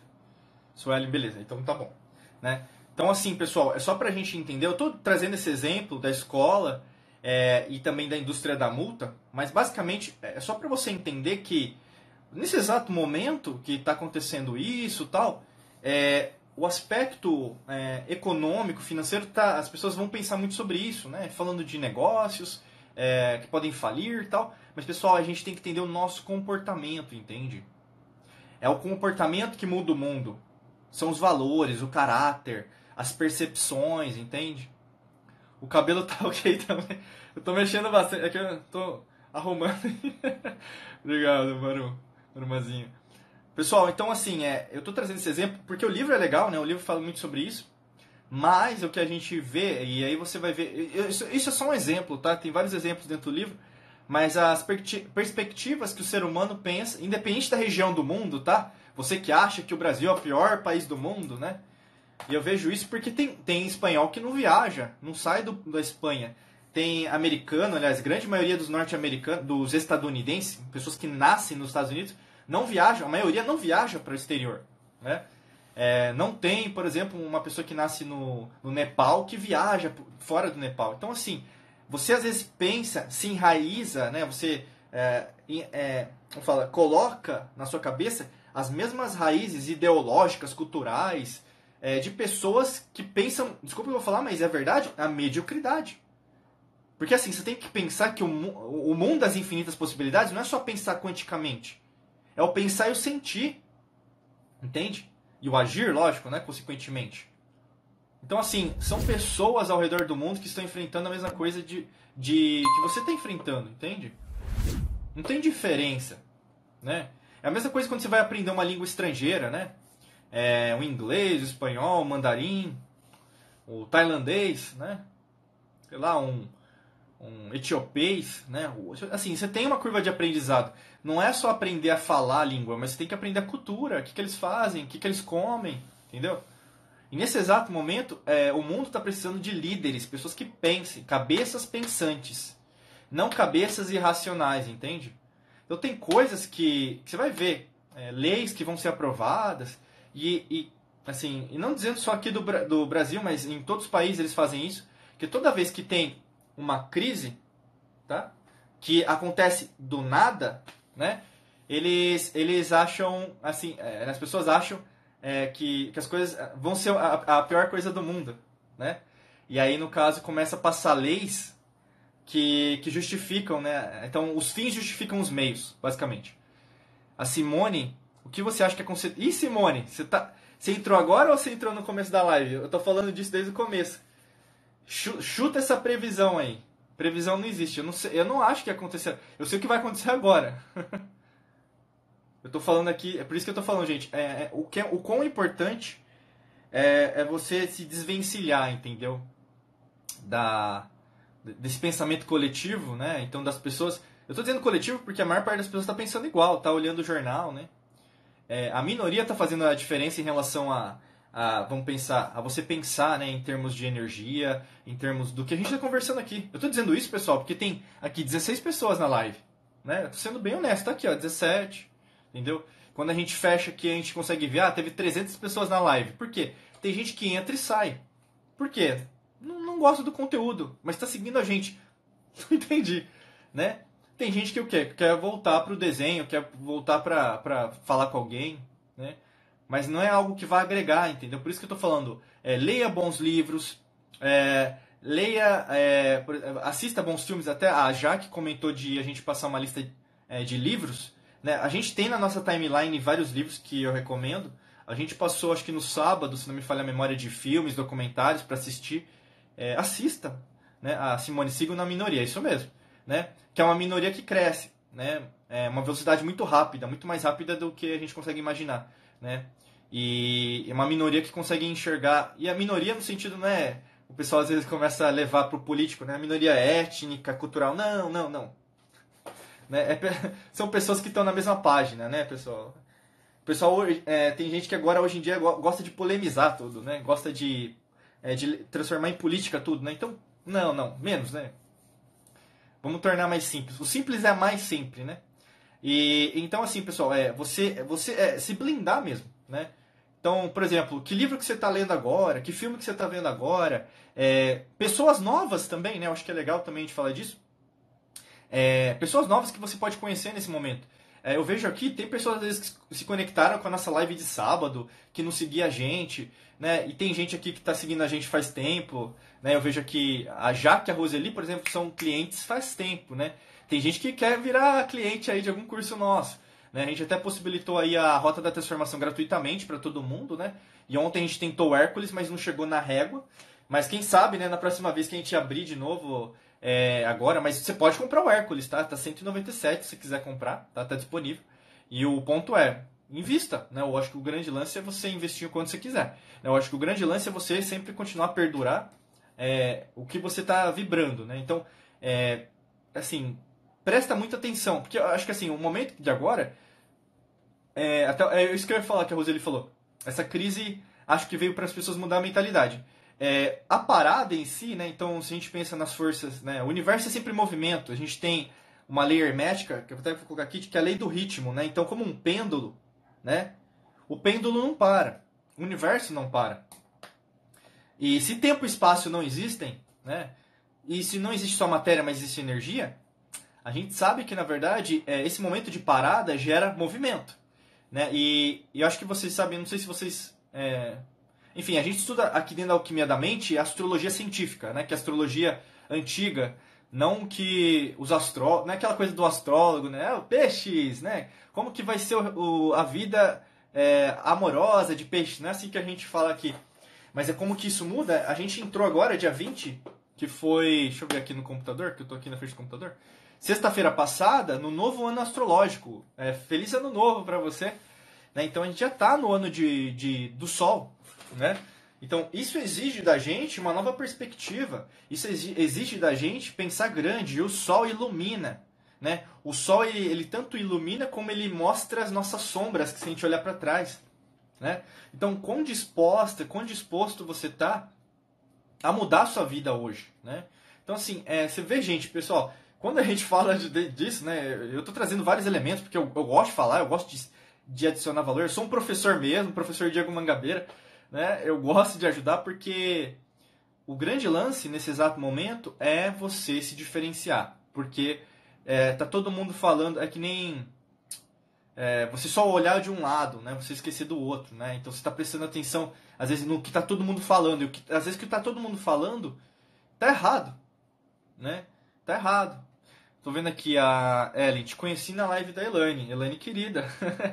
Suelen, beleza, então tá bom. Né? Então, assim, pessoal, é só pra gente entender. Eu tô trazendo esse exemplo da escola é, e também da indústria da multa, mas basicamente é só para você entender que nesse exato momento que está acontecendo isso tal, é, o aspecto é, econômico, financeiro, tá, as pessoas vão pensar muito sobre isso, né? Falando de negócios é, que podem falir tal. Mas, pessoal, a gente tem que entender o nosso comportamento, entende? É o comportamento que muda o mundo. São os valores, o caráter, as percepções, entende? O cabelo tá ok também. Eu tô mexendo bastante. É que eu tô arrumando. Obrigado, Maru. Marumazinho. Pessoal, então assim, é, eu tô trazendo esse exemplo porque o livro é legal, né? O livro fala muito sobre isso. Mas o que a gente vê, e aí você vai ver. Isso, isso é só um exemplo, tá? Tem vários exemplos dentro do livro. Mas as perspectivas que o ser humano pensa, independente da região do mundo, tá? Você que acha que o Brasil é o pior país do mundo, né? E eu vejo isso porque tem, tem espanhol que não viaja, não sai do, da Espanha. Tem americano, aliás, grande maioria dos norte-americanos, dos estadunidenses, pessoas que nascem nos Estados Unidos, não viajam, a maioria não viaja para o exterior, né? É, não tem, por exemplo, uma pessoa que nasce no, no Nepal que viaja fora do Nepal. Então, assim, você às vezes pensa, se enraiza, né? Você é, é, fala, coloca na sua cabeça as mesmas raízes ideológicas, culturais, é, de pessoas que pensam, desculpa eu vou falar, mas é verdade, a mediocridade. Porque assim, você tem que pensar que o, o mundo das infinitas possibilidades não é só pensar quanticamente. É o pensar e o sentir. Entende? E o agir, lógico, né? Consequentemente. Então, assim, são pessoas ao redor do mundo que estão enfrentando a mesma coisa de, de que você está enfrentando, entende? Não tem diferença, né? É a mesma coisa quando você vai aprender uma língua estrangeira, né? É, o inglês, o espanhol, o mandarim, o tailandês, né? Sei lá, um, um etiopês, né? Assim, você tem uma curva de aprendizado. Não é só aprender a falar a língua, mas você tem que aprender a cultura, o que, que eles fazem, o que, que eles comem, entendeu? E nesse exato momento, é, o mundo está precisando de líderes, pessoas que pensem, cabeças pensantes, não cabeças irracionais, entende? Então tem coisas que, que você vai ver, é, leis que vão ser aprovadas, e, e, assim, e não dizendo só aqui do, do Brasil, mas em todos os países eles fazem isso, que toda vez que tem uma crise, tá? que acontece do nada, né? eles, eles acham, assim, é, as pessoas acham é, que, que as coisas vão ser a, a, pior coisa do mundo, né? E aí, no caso, começa a passar leis que, que justificam, né? Então, os fins justificam os meios, basicamente. A Simone, o que você acha que é conceito... Ih, Simone, você, tá... você entrou agora ou você entrou no começo da live? Eu tô falando disso desde o começo. Chuta essa previsão aí. Previsão não existe. Eu não, sei, eu não acho que acontecer. Eu sei o que vai acontecer agora. Eu tô falando aqui, é por isso que eu tô falando, gente. É, é o, que é, o quão importante é, é você se desvencilhar, entendeu? Da, desse pensamento coletivo, né? Então, das pessoas. Eu tô dizendo coletivo porque a maior parte das pessoas tá pensando igual, tá olhando o jornal, né? É, a minoria tá fazendo a diferença em relação a, a, vamos pensar, a você pensar, né, em termos de energia, em termos do que a gente está conversando aqui. Eu tô dizendo isso, pessoal, porque tem aqui 16 pessoas na live, né? Tô sendo bem honesto, tá aqui, ó, 17, Entendeu? Quando a gente fecha aqui, a gente consegue ver, ah, teve 300 pessoas na live. Por quê? Tem gente que entra e sai. Por quê? Não, não gosta do conteúdo, mas está seguindo a gente. Não entendi, né? Tem gente que o quê? Quer voltar para o desenho, quer voltar para falar com alguém, né? Mas não é algo que vai agregar, entendeu? Por isso que eu estou falando, é, leia bons livros, é, leia, é, assista bons filmes. Até a Jaque comentou de a gente passar uma lista é, de livros. Né? A gente tem na nossa timeline vários livros que eu recomendo. A gente passou, acho que no sábado, se não me falha a memória, de filmes, documentários para assistir. É, assista né? a Simone Sigo na minoria, é isso mesmo. Né? Que é uma minoria que cresce. Né? É uma velocidade muito rápida, muito mais rápida do que a gente consegue imaginar. Né? E é uma minoria que consegue enxergar. E a minoria no sentido não é. O pessoal às vezes começa a levar para o político, né? A minoria étnica, cultural. Não, não, não. Né? É, são pessoas que estão na mesma página, né, pessoal? pessoal é, tem gente que agora hoje em dia gosta de polemizar tudo, né? Gosta de, é, de transformar em política tudo, né? Então, não, não, menos, né? Vamos tornar mais simples. O simples é mais simples, né? E então assim, pessoal, é você você é, se blindar mesmo, né? Então, por exemplo, que livro que você está lendo agora, que filme que você está vendo agora, é, pessoas novas também, né? Eu acho que é legal também a gente falar disso é, pessoas novas que você pode conhecer nesse momento. É, eu vejo aqui, tem pessoas às vezes que se conectaram com a nossa live de sábado, que não seguia a gente, né? E tem gente aqui que está seguindo a gente faz tempo, né? Eu vejo aqui a Jaque e a Roseli, por exemplo, são clientes faz tempo, né? Tem gente que quer virar cliente aí de algum curso nosso. Né? A gente até possibilitou aí a rota da transformação gratuitamente para todo mundo, né? E ontem a gente tentou o Hércules, mas não chegou na régua. Mas quem sabe, né, na próxima vez que a gente abrir de novo é, agora, mas você pode comprar o Hércules, tá? Tá 197 se quiser comprar, tá? Tá disponível. E o ponto é, invista. Né? Eu acho que o grande lance é você investir quando você quiser. Eu acho que o grande lance é você sempre continuar a perdurar é, o que você está vibrando. Né? Então, é, assim, presta muita atenção. Porque eu acho que assim, o momento de agora. É, até, é isso que eu ia falar que a Roseli falou. Essa crise acho que veio para as pessoas mudar a mentalidade. É, a parada em si, né? Então, se a gente pensa nas forças, né? O universo é sempre movimento. A gente tem uma lei hermética, que eu vou até colocar aqui, que é a lei do ritmo, né? Então, como um pêndulo, né? O pêndulo não para. O universo não para. E se tempo e espaço não existem, né? E se não existe só matéria, mas existe energia, a gente sabe que, na verdade, é, esse momento de parada gera movimento. Né? E, e eu acho que vocês sabem, não sei se vocês é, enfim, a gente estuda aqui dentro da alquimia da mente a astrologia científica, né? Que é a astrologia antiga, não que os astrólogos, não é aquela coisa do astrólogo, né? O peixes, né? Como que vai ser o, o a vida é, amorosa de peixe, não é assim que a gente fala aqui. Mas é como que isso muda. A gente entrou agora, dia 20, que foi. Deixa eu ver aqui no computador, que eu tô aqui na frente do computador. Sexta-feira passada, no novo ano astrológico. É, feliz ano novo para você. Né? Então a gente já está no ano de, de, do Sol. Né? Então isso exige da gente uma nova perspectiva. Isso exige da gente pensar grande. E o Sol ilumina. Né? O Sol ele, ele tanto ilumina como ele mostra as nossas sombras que se a gente olhar para trás. Né? Então, quão disposta, quão disposto você está a mudar a sua vida hoje, né? Então, assim, é, você vê, gente, pessoal, quando a gente fala de, disso, né? Eu estou trazendo vários elementos, porque eu, eu, gosto de falar, eu gosto de, de adicionar valor. Eu sou um professor mesmo, professor Diego Mangabeira, né? Eu gosto de ajudar porque o grande lance nesse exato momento é você se diferenciar, porque é, tá todo mundo falando, é que nem é, você só olhar de um lado, né? Você esquecer do outro, né? Então você está prestando atenção às vezes no que tá todo mundo falando e o que, às vezes o que tá todo mundo falando tá errado, né? Tá errado. Tô vendo aqui a Ellen, te conheci na live da Elaine, Elaine querida.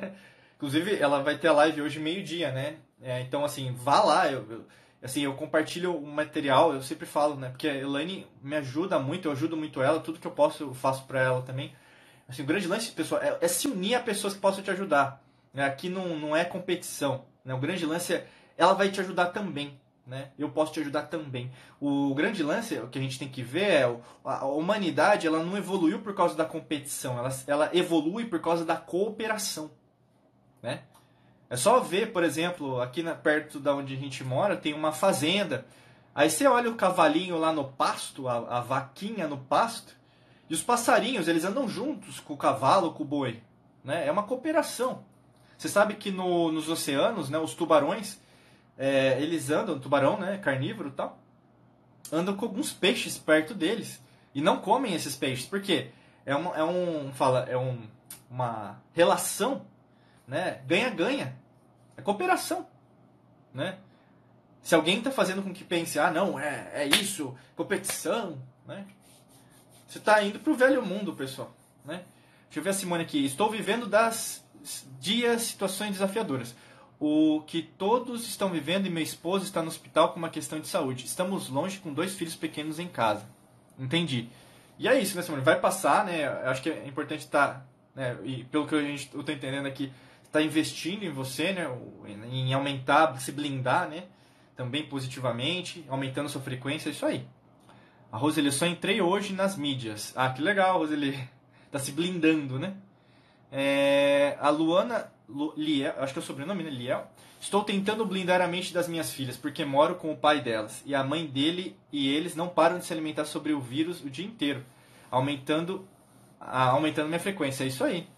Inclusive, ela vai ter a live hoje meio-dia, né? É, então, assim, vá lá. Eu, eu, assim, eu compartilho o material, eu sempre falo, né? Porque a Elaine me ajuda muito, eu ajudo muito ela, tudo que eu posso eu faço para ela também. Assim, o grande lance, pessoal, é, é, se unir a pessoas que possam te ajudar. Né? Aqui não, não é competição. Né? O grande lance é, ela vai te ajudar também né? Eu posso te ajudar também. O grande lance, o que a gente tem que ver é a humanidade, ela não evoluiu por causa da competição, ela, ela evolui por causa da cooperação, né? É só ver, por exemplo, aqui na, perto da onde a gente mora, tem uma fazenda. Aí você olha o cavalinho lá no pasto, a, a vaquinha no pasto, e os passarinhos, eles andam juntos com o cavalo, com o boi, né? É uma cooperação. Você sabe que no, nos oceanos, né, os tubarões, é, eles andam, tubarão, né, carnívoro e tal, andam com alguns peixes perto deles e não comem esses peixes, porque é, uma, é um, fala, é um, uma relação, né, ganha-ganha, é cooperação, né? Se alguém está fazendo com que pense, ah, não, é, é isso, competição, né? Você está indo para o velho mundo, pessoal, né? Deixa eu ver a Simone aqui. Estou vivendo das dias, situações desafiadoras o que todos estão vivendo e meu esposo está no hospital com uma questão de saúde. Estamos longe com dois filhos pequenos em casa. Entendi. E é isso, né, Simone? Vai passar, né? Eu acho que é importante estar, tá, né? E pelo que eu estou entendendo aqui, está investindo em você, né? Em aumentar, se blindar, né? Também positivamente, aumentando sua frequência, é isso aí. A Roseli, eu só entrei hoje nas mídias. Ah, que legal, Roseli. Tá se blindando, né? É, a Luana Liel, acho que é o sobrenome, né? Liel. Estou tentando blindar a mente das minhas filhas, porque moro com o pai delas. E a mãe dele e eles não param de se alimentar sobre o vírus o dia inteiro, aumentando, aumentando minha frequência. É isso aí.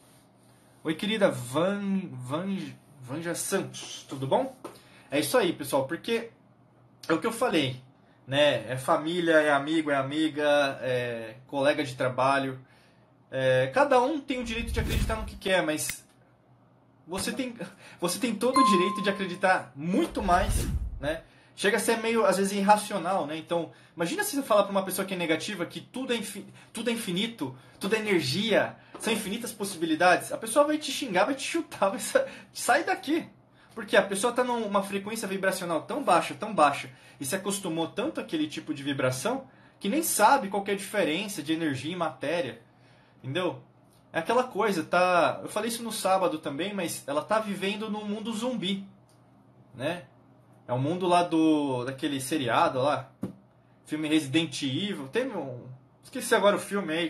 Oi, querida Van, Van, Vanja Santos, tudo bom? É isso aí, pessoal, porque é o que eu falei, né? É família, é amigo, é amiga, é colega de trabalho. É, cada um tem o direito de acreditar no que quer, mas você tem, você tem todo o direito de acreditar muito mais, né? Chega a ser meio, às vezes, irracional, né? Então, imagina se você falar para uma pessoa que é negativa que tudo é, tudo é infinito, tudo é energia, são infinitas possibilidades. A pessoa vai te xingar, vai te chutar, vai sai daqui. Porque a pessoa está numa frequência vibracional tão baixa, tão baixa, e se acostumou tanto àquele tipo de vibração, que nem sabe qual é a diferença de energia e matéria. Entendeu? é aquela coisa, tá? Eu falei isso no sábado também, mas ela tá vivendo num mundo zumbi, né? É o mundo lá do daquele seriado lá, filme Resident Evil. Tem um, esqueci agora o filme aí.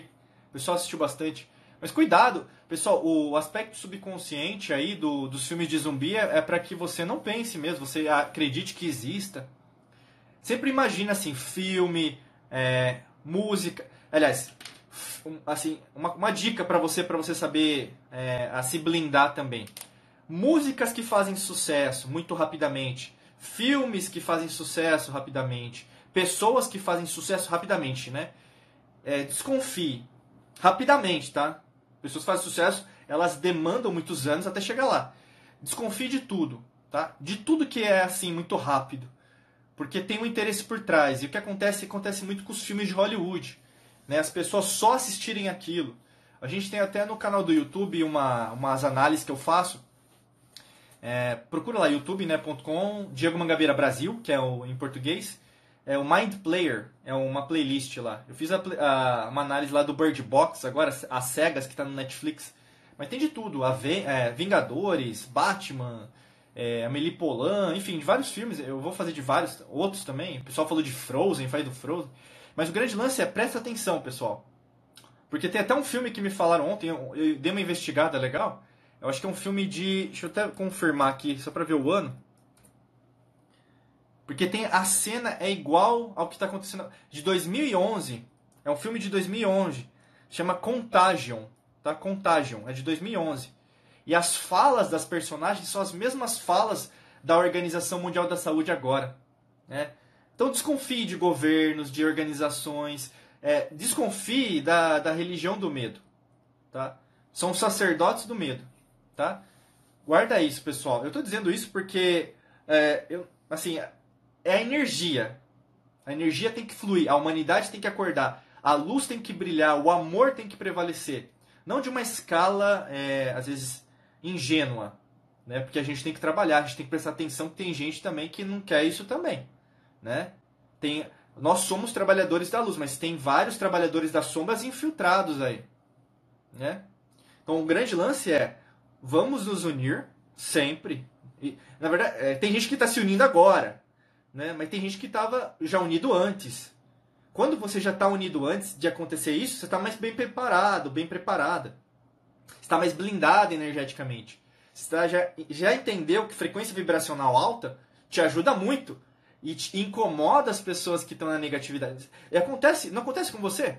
O pessoal assistiu bastante. Mas cuidado, pessoal, o aspecto subconsciente aí do, dos filmes de zumbi é, é para que você não pense mesmo, você acredite que exista. Sempre imagina assim, filme, é, música. Aliás, assim, uma, uma dica para você para você saber é, a se blindar também. Músicas que fazem sucesso muito rapidamente, filmes que fazem sucesso rapidamente, pessoas que fazem sucesso rapidamente, né? É, desconfie rapidamente, tá? Pessoas que fazem sucesso, elas demandam muitos anos até chegar lá. Desconfie de tudo, tá? De tudo que é assim muito rápido, porque tem um interesse por trás. E o que acontece acontece muito com os filmes de Hollywood né? As pessoas só assistirem aquilo. A gente tem até no canal do YouTube uma, umas análises que eu faço. É, procura lá youtube.com né, Diego Mangabeira Brasil, que é o em português. É o Mind Player, é uma playlist lá. Eu fiz a, a, uma análise lá do Bird Box, agora as cegas que está no Netflix. Mas tem de tudo, a é, Vingadores, Batman, é, Amelie Polan, enfim, de vários filmes. Eu vou fazer de vários outros também. O pessoal falou de Frozen, faz do Frozen. Mas o grande lance é, presta atenção, pessoal. Porque tem até um filme que me falaram ontem, eu, eu dei uma investigada legal. Eu acho que é um filme de. Deixa eu até confirmar aqui, só pra ver o ano. Porque tem a cena é igual ao que está acontecendo. De 2011. É um filme de 2011. Chama Contagion. Tá? Contagion. É de 2011. E as falas das personagens são as mesmas falas da Organização Mundial da Saúde agora. Né? Então desconfie de governos, de organizações, é, desconfie da, da religião do medo. Tá? São sacerdotes do medo. Tá? Guarda isso, pessoal. Eu estou dizendo isso porque é, eu, assim, é a energia. A energia tem que fluir, a humanidade tem que acordar, a luz tem que brilhar, o amor tem que prevalecer. Não de uma escala, é, às vezes, ingênua. Né? Porque a gente tem que trabalhar, a gente tem que prestar atenção que tem gente também que não quer isso também né? Tem, nós somos trabalhadores da luz, mas tem vários trabalhadores das sombras infiltrados aí, né? Então o grande lance é vamos nos unir sempre. E, na verdade, é, tem gente que está se unindo agora, né? Mas tem gente que estava já unido antes. Quando você já está unido antes de acontecer isso, você está mais bem preparado, bem preparada. Está mais blindado energeticamente. Você tá, já, já entendeu que frequência vibracional alta te ajuda muito e te incomoda as pessoas que estão na negatividade. E acontece, não acontece com você?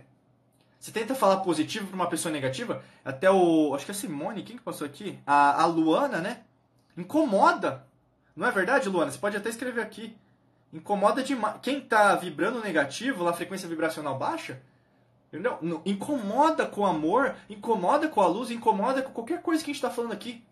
Você tenta falar positivo para uma pessoa negativa, até o. Acho que é a Simone, quem que passou aqui? A, a Luana, né? Incomoda. Não é verdade, Luana? Você pode até escrever aqui. Incomoda demais. Quem está vibrando negativo, lá frequência vibracional baixa, entendeu? incomoda com o amor, incomoda com a luz, incomoda com qualquer coisa que a gente está falando aqui.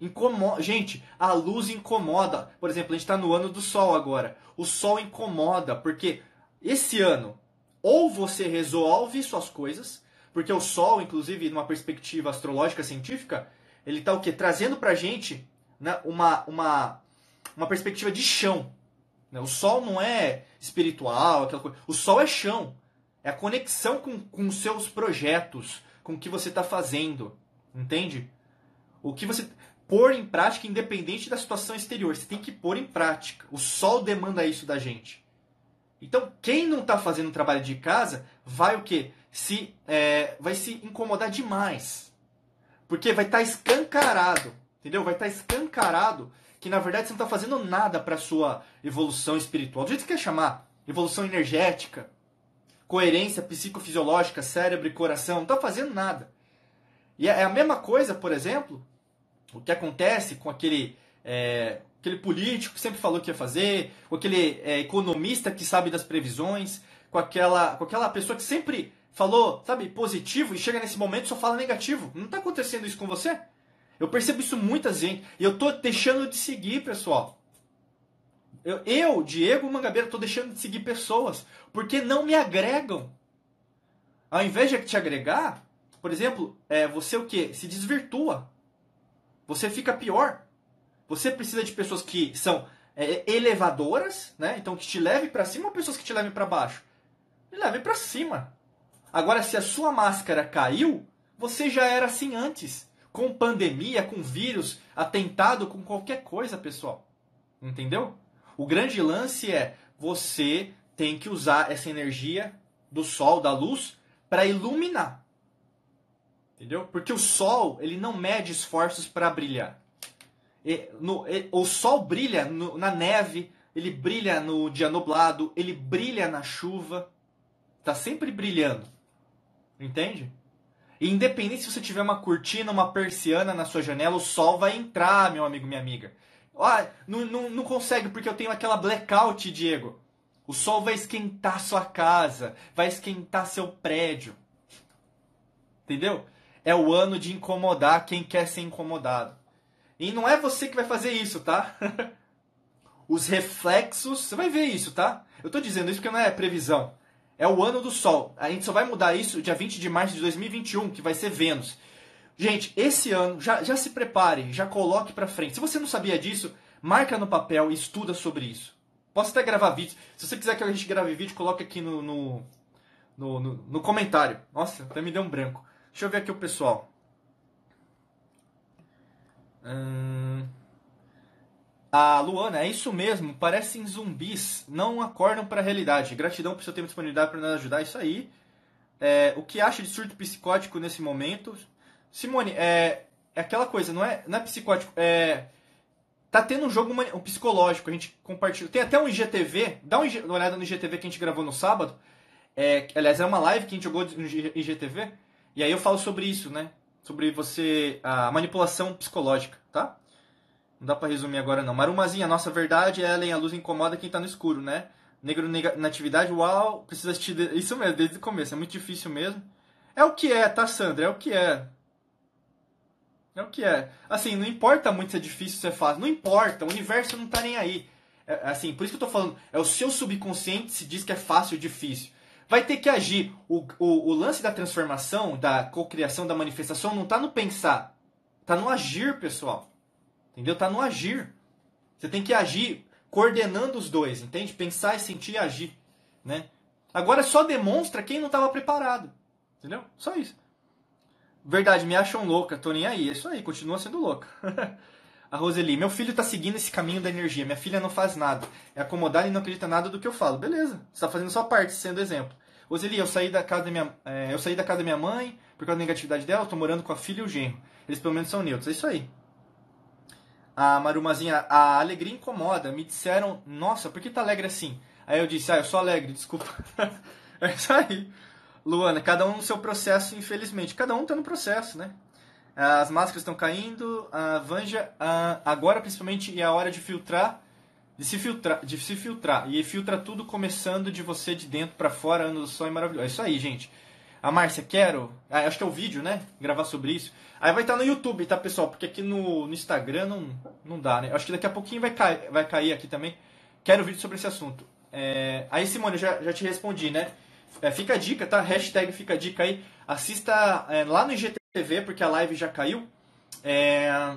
Incomoda. Gente, a luz incomoda. Por exemplo, a gente está no ano do sol agora. O sol incomoda, porque esse ano, ou você resolve suas coisas, porque o sol, inclusive, numa perspectiva astrológica científica, ele está o quê? Trazendo pra gente né, uma, uma, uma perspectiva de chão. Né? O sol não é espiritual, aquela coisa. O sol é chão. É a conexão com, com seus projetos, com o que você está fazendo. Entende? O que você pôr em prática independente da situação exterior. Você tem que pôr em prática. O sol demanda isso da gente. Então, quem não está fazendo um trabalho de casa vai o quê? Se, é, vai se incomodar demais. Porque vai estar tá escancarado. Entendeu? Vai estar tá escancarado que na verdade você não está fazendo nada para sua evolução espiritual. Do jeito que você quer chamar, evolução energética, coerência psicofisiológica, cérebro e coração, não está fazendo nada. E é a mesma coisa, por exemplo, o que acontece com aquele, é, aquele político que sempre falou que ia fazer, com aquele é, economista que sabe das previsões, com aquela, com aquela pessoa que sempre falou, sabe, positivo e chega nesse momento e só fala negativo. Não está acontecendo isso com você? Eu percebo isso muitas vezes. E eu estou deixando de seguir, pessoal. Eu, eu Diego Mangabeira, estou deixando de seguir pessoas porque não me agregam. Ao invés de te agregar, por exemplo, é, você o que? Se desvirtua você fica pior. Você precisa de pessoas que são é, elevadoras, né? Então que te levem para cima ou pessoas que te levem para baixo? Me levem para cima. Agora, se a sua máscara caiu, Você já era assim antes. Com pandemia, com vírus, atentado, com qualquer coisa, pessoal. Entendeu? O grande lance é você tem que usar essa energia do sol, da luz, para iluminar. Entendeu? Porque o sol, ele não mede esforços para brilhar. E, no, e, o sol brilha no, na neve, ele brilha no dia nublado, ele brilha na chuva. Tá sempre brilhando. Entende? E independente se você tiver uma cortina, uma persiana na sua janela, o sol vai entrar, meu amigo, minha amiga. Ah, não, não, não consegue porque eu tenho aquela blackout, Diego. O sol vai esquentar sua casa, vai esquentar seu prédio. Entendeu? É o ano de incomodar quem quer ser incomodado. E não é você que vai fazer isso, tá? Os reflexos, você vai ver isso, tá? Eu tô dizendo isso porque não é previsão. É o ano do Sol. A gente só vai mudar isso dia 20 de março de 2021, que vai ser Vênus. Gente, esse ano, já, já se prepare, já coloque pra frente. Se você não sabia disso, marca no papel e estuda sobre isso. Posso até gravar vídeo. Se você quiser que a gente grave vídeo, coloque aqui no, no, no, no, no comentário. Nossa, até me deu um branco. Deixa eu ver aqui o pessoal. Hum... A Luana, é isso mesmo, parecem zumbis, não acordam para a realidade. Gratidão por seu tempo de disponibilidade para nos ajudar, isso aí. É, o que acha de surto psicótico nesse momento? Simone, é, é aquela coisa, não é, não é psicótico, é. Tá tendo um jogo um psicológico, a gente compartilha. Tem até um IGTV, dá uma olhada no IGTV que a gente gravou no sábado. É, aliás, é uma live que a gente jogou no IGTV. E aí eu falo sobre isso, né? Sobre você. a manipulação psicológica, tá? Não dá para resumir agora não. Marumazinha, nossa verdade é além a luz incomoda quem tá no escuro, né? Negro na atividade, uau, precisa assistir. Isso mesmo, desde o começo, é muito difícil mesmo. É o que é, tá, Sandra? É o que é. É o que é. Assim, não importa muito se é difícil, se é fácil. Não importa, o universo não tá nem aí. É, assim, por isso que eu tô falando, é o seu subconsciente se diz que é fácil ou difícil. Vai ter que agir. O, o, o lance da transformação, da cocriação, da manifestação, não tá no pensar. Tá no agir, pessoal. Entendeu? Tá no agir. Você tem que agir coordenando os dois, entende? Pensar e sentir e agir, né? Agora só demonstra quem não estava preparado. Entendeu? Só isso. Verdade, me acham louca, tô nem aí. É isso aí, continua sendo louca. a Roseli, meu filho tá seguindo esse caminho da energia. Minha filha não faz nada. É acomodada e não acredita nada do que eu falo. Beleza, você tá fazendo sua parte, sendo exemplo. Roseli, eu saí da casa da minha, é, eu saí da casa da minha mãe por causa da negatividade dela, tô morando com a filha e o genro. Eles pelo menos são neutros. É isso aí. A Marumazinha, a alegria incomoda. Me disseram, nossa, por que tá alegre assim? Aí eu disse, ah, eu sou alegre, desculpa. é isso aí. Luana, cada um no seu processo, infelizmente. Cada um tá no processo, né? As máscaras estão caindo, a Vanja, a, agora principalmente é a hora de filtrar, de se filtrar, de se filtrar. E filtra tudo começando de você de dentro para fora, ano do sol é maravilhoso. É isso aí, gente. A Márcia, quero. Ah, acho que é o vídeo, né? Gravar sobre isso. Aí vai estar no YouTube, tá, pessoal? Porque aqui no, no Instagram não, não dá, né? Acho que daqui a pouquinho vai cair, vai cair aqui também. Quero vídeo sobre esse assunto. É... Aí, Simone, eu já, já te respondi, né? É, fica a dica, tá? Hashtag fica a dica aí. Assista é, lá no IGTV, porque a live já caiu. É...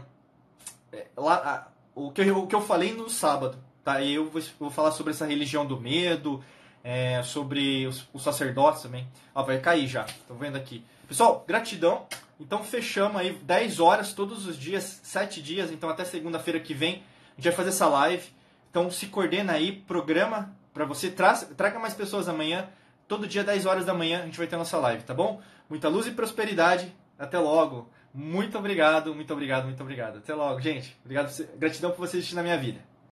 é lá, a, o, que eu, o que eu falei no sábado, tá? E eu vou, vou falar sobre essa religião do medo, é, sobre os, os, sacerdotes também. Ó, vai cair já, tô vendo aqui. Pessoal, gratidão. Então fechamos aí 10 horas todos os dias, 7 dias, então até segunda-feira que vem a gente vai fazer essa live. Então se coordena aí, programa para você, tra traga mais pessoas amanhã. Todo dia 10 horas da manhã a gente vai ter nossa live, tá bom? Muita luz e prosperidade. Até logo. Muito obrigado, muito obrigado, muito obrigado. Até logo, gente. Obrigado, gratidão por você existir na minha vida.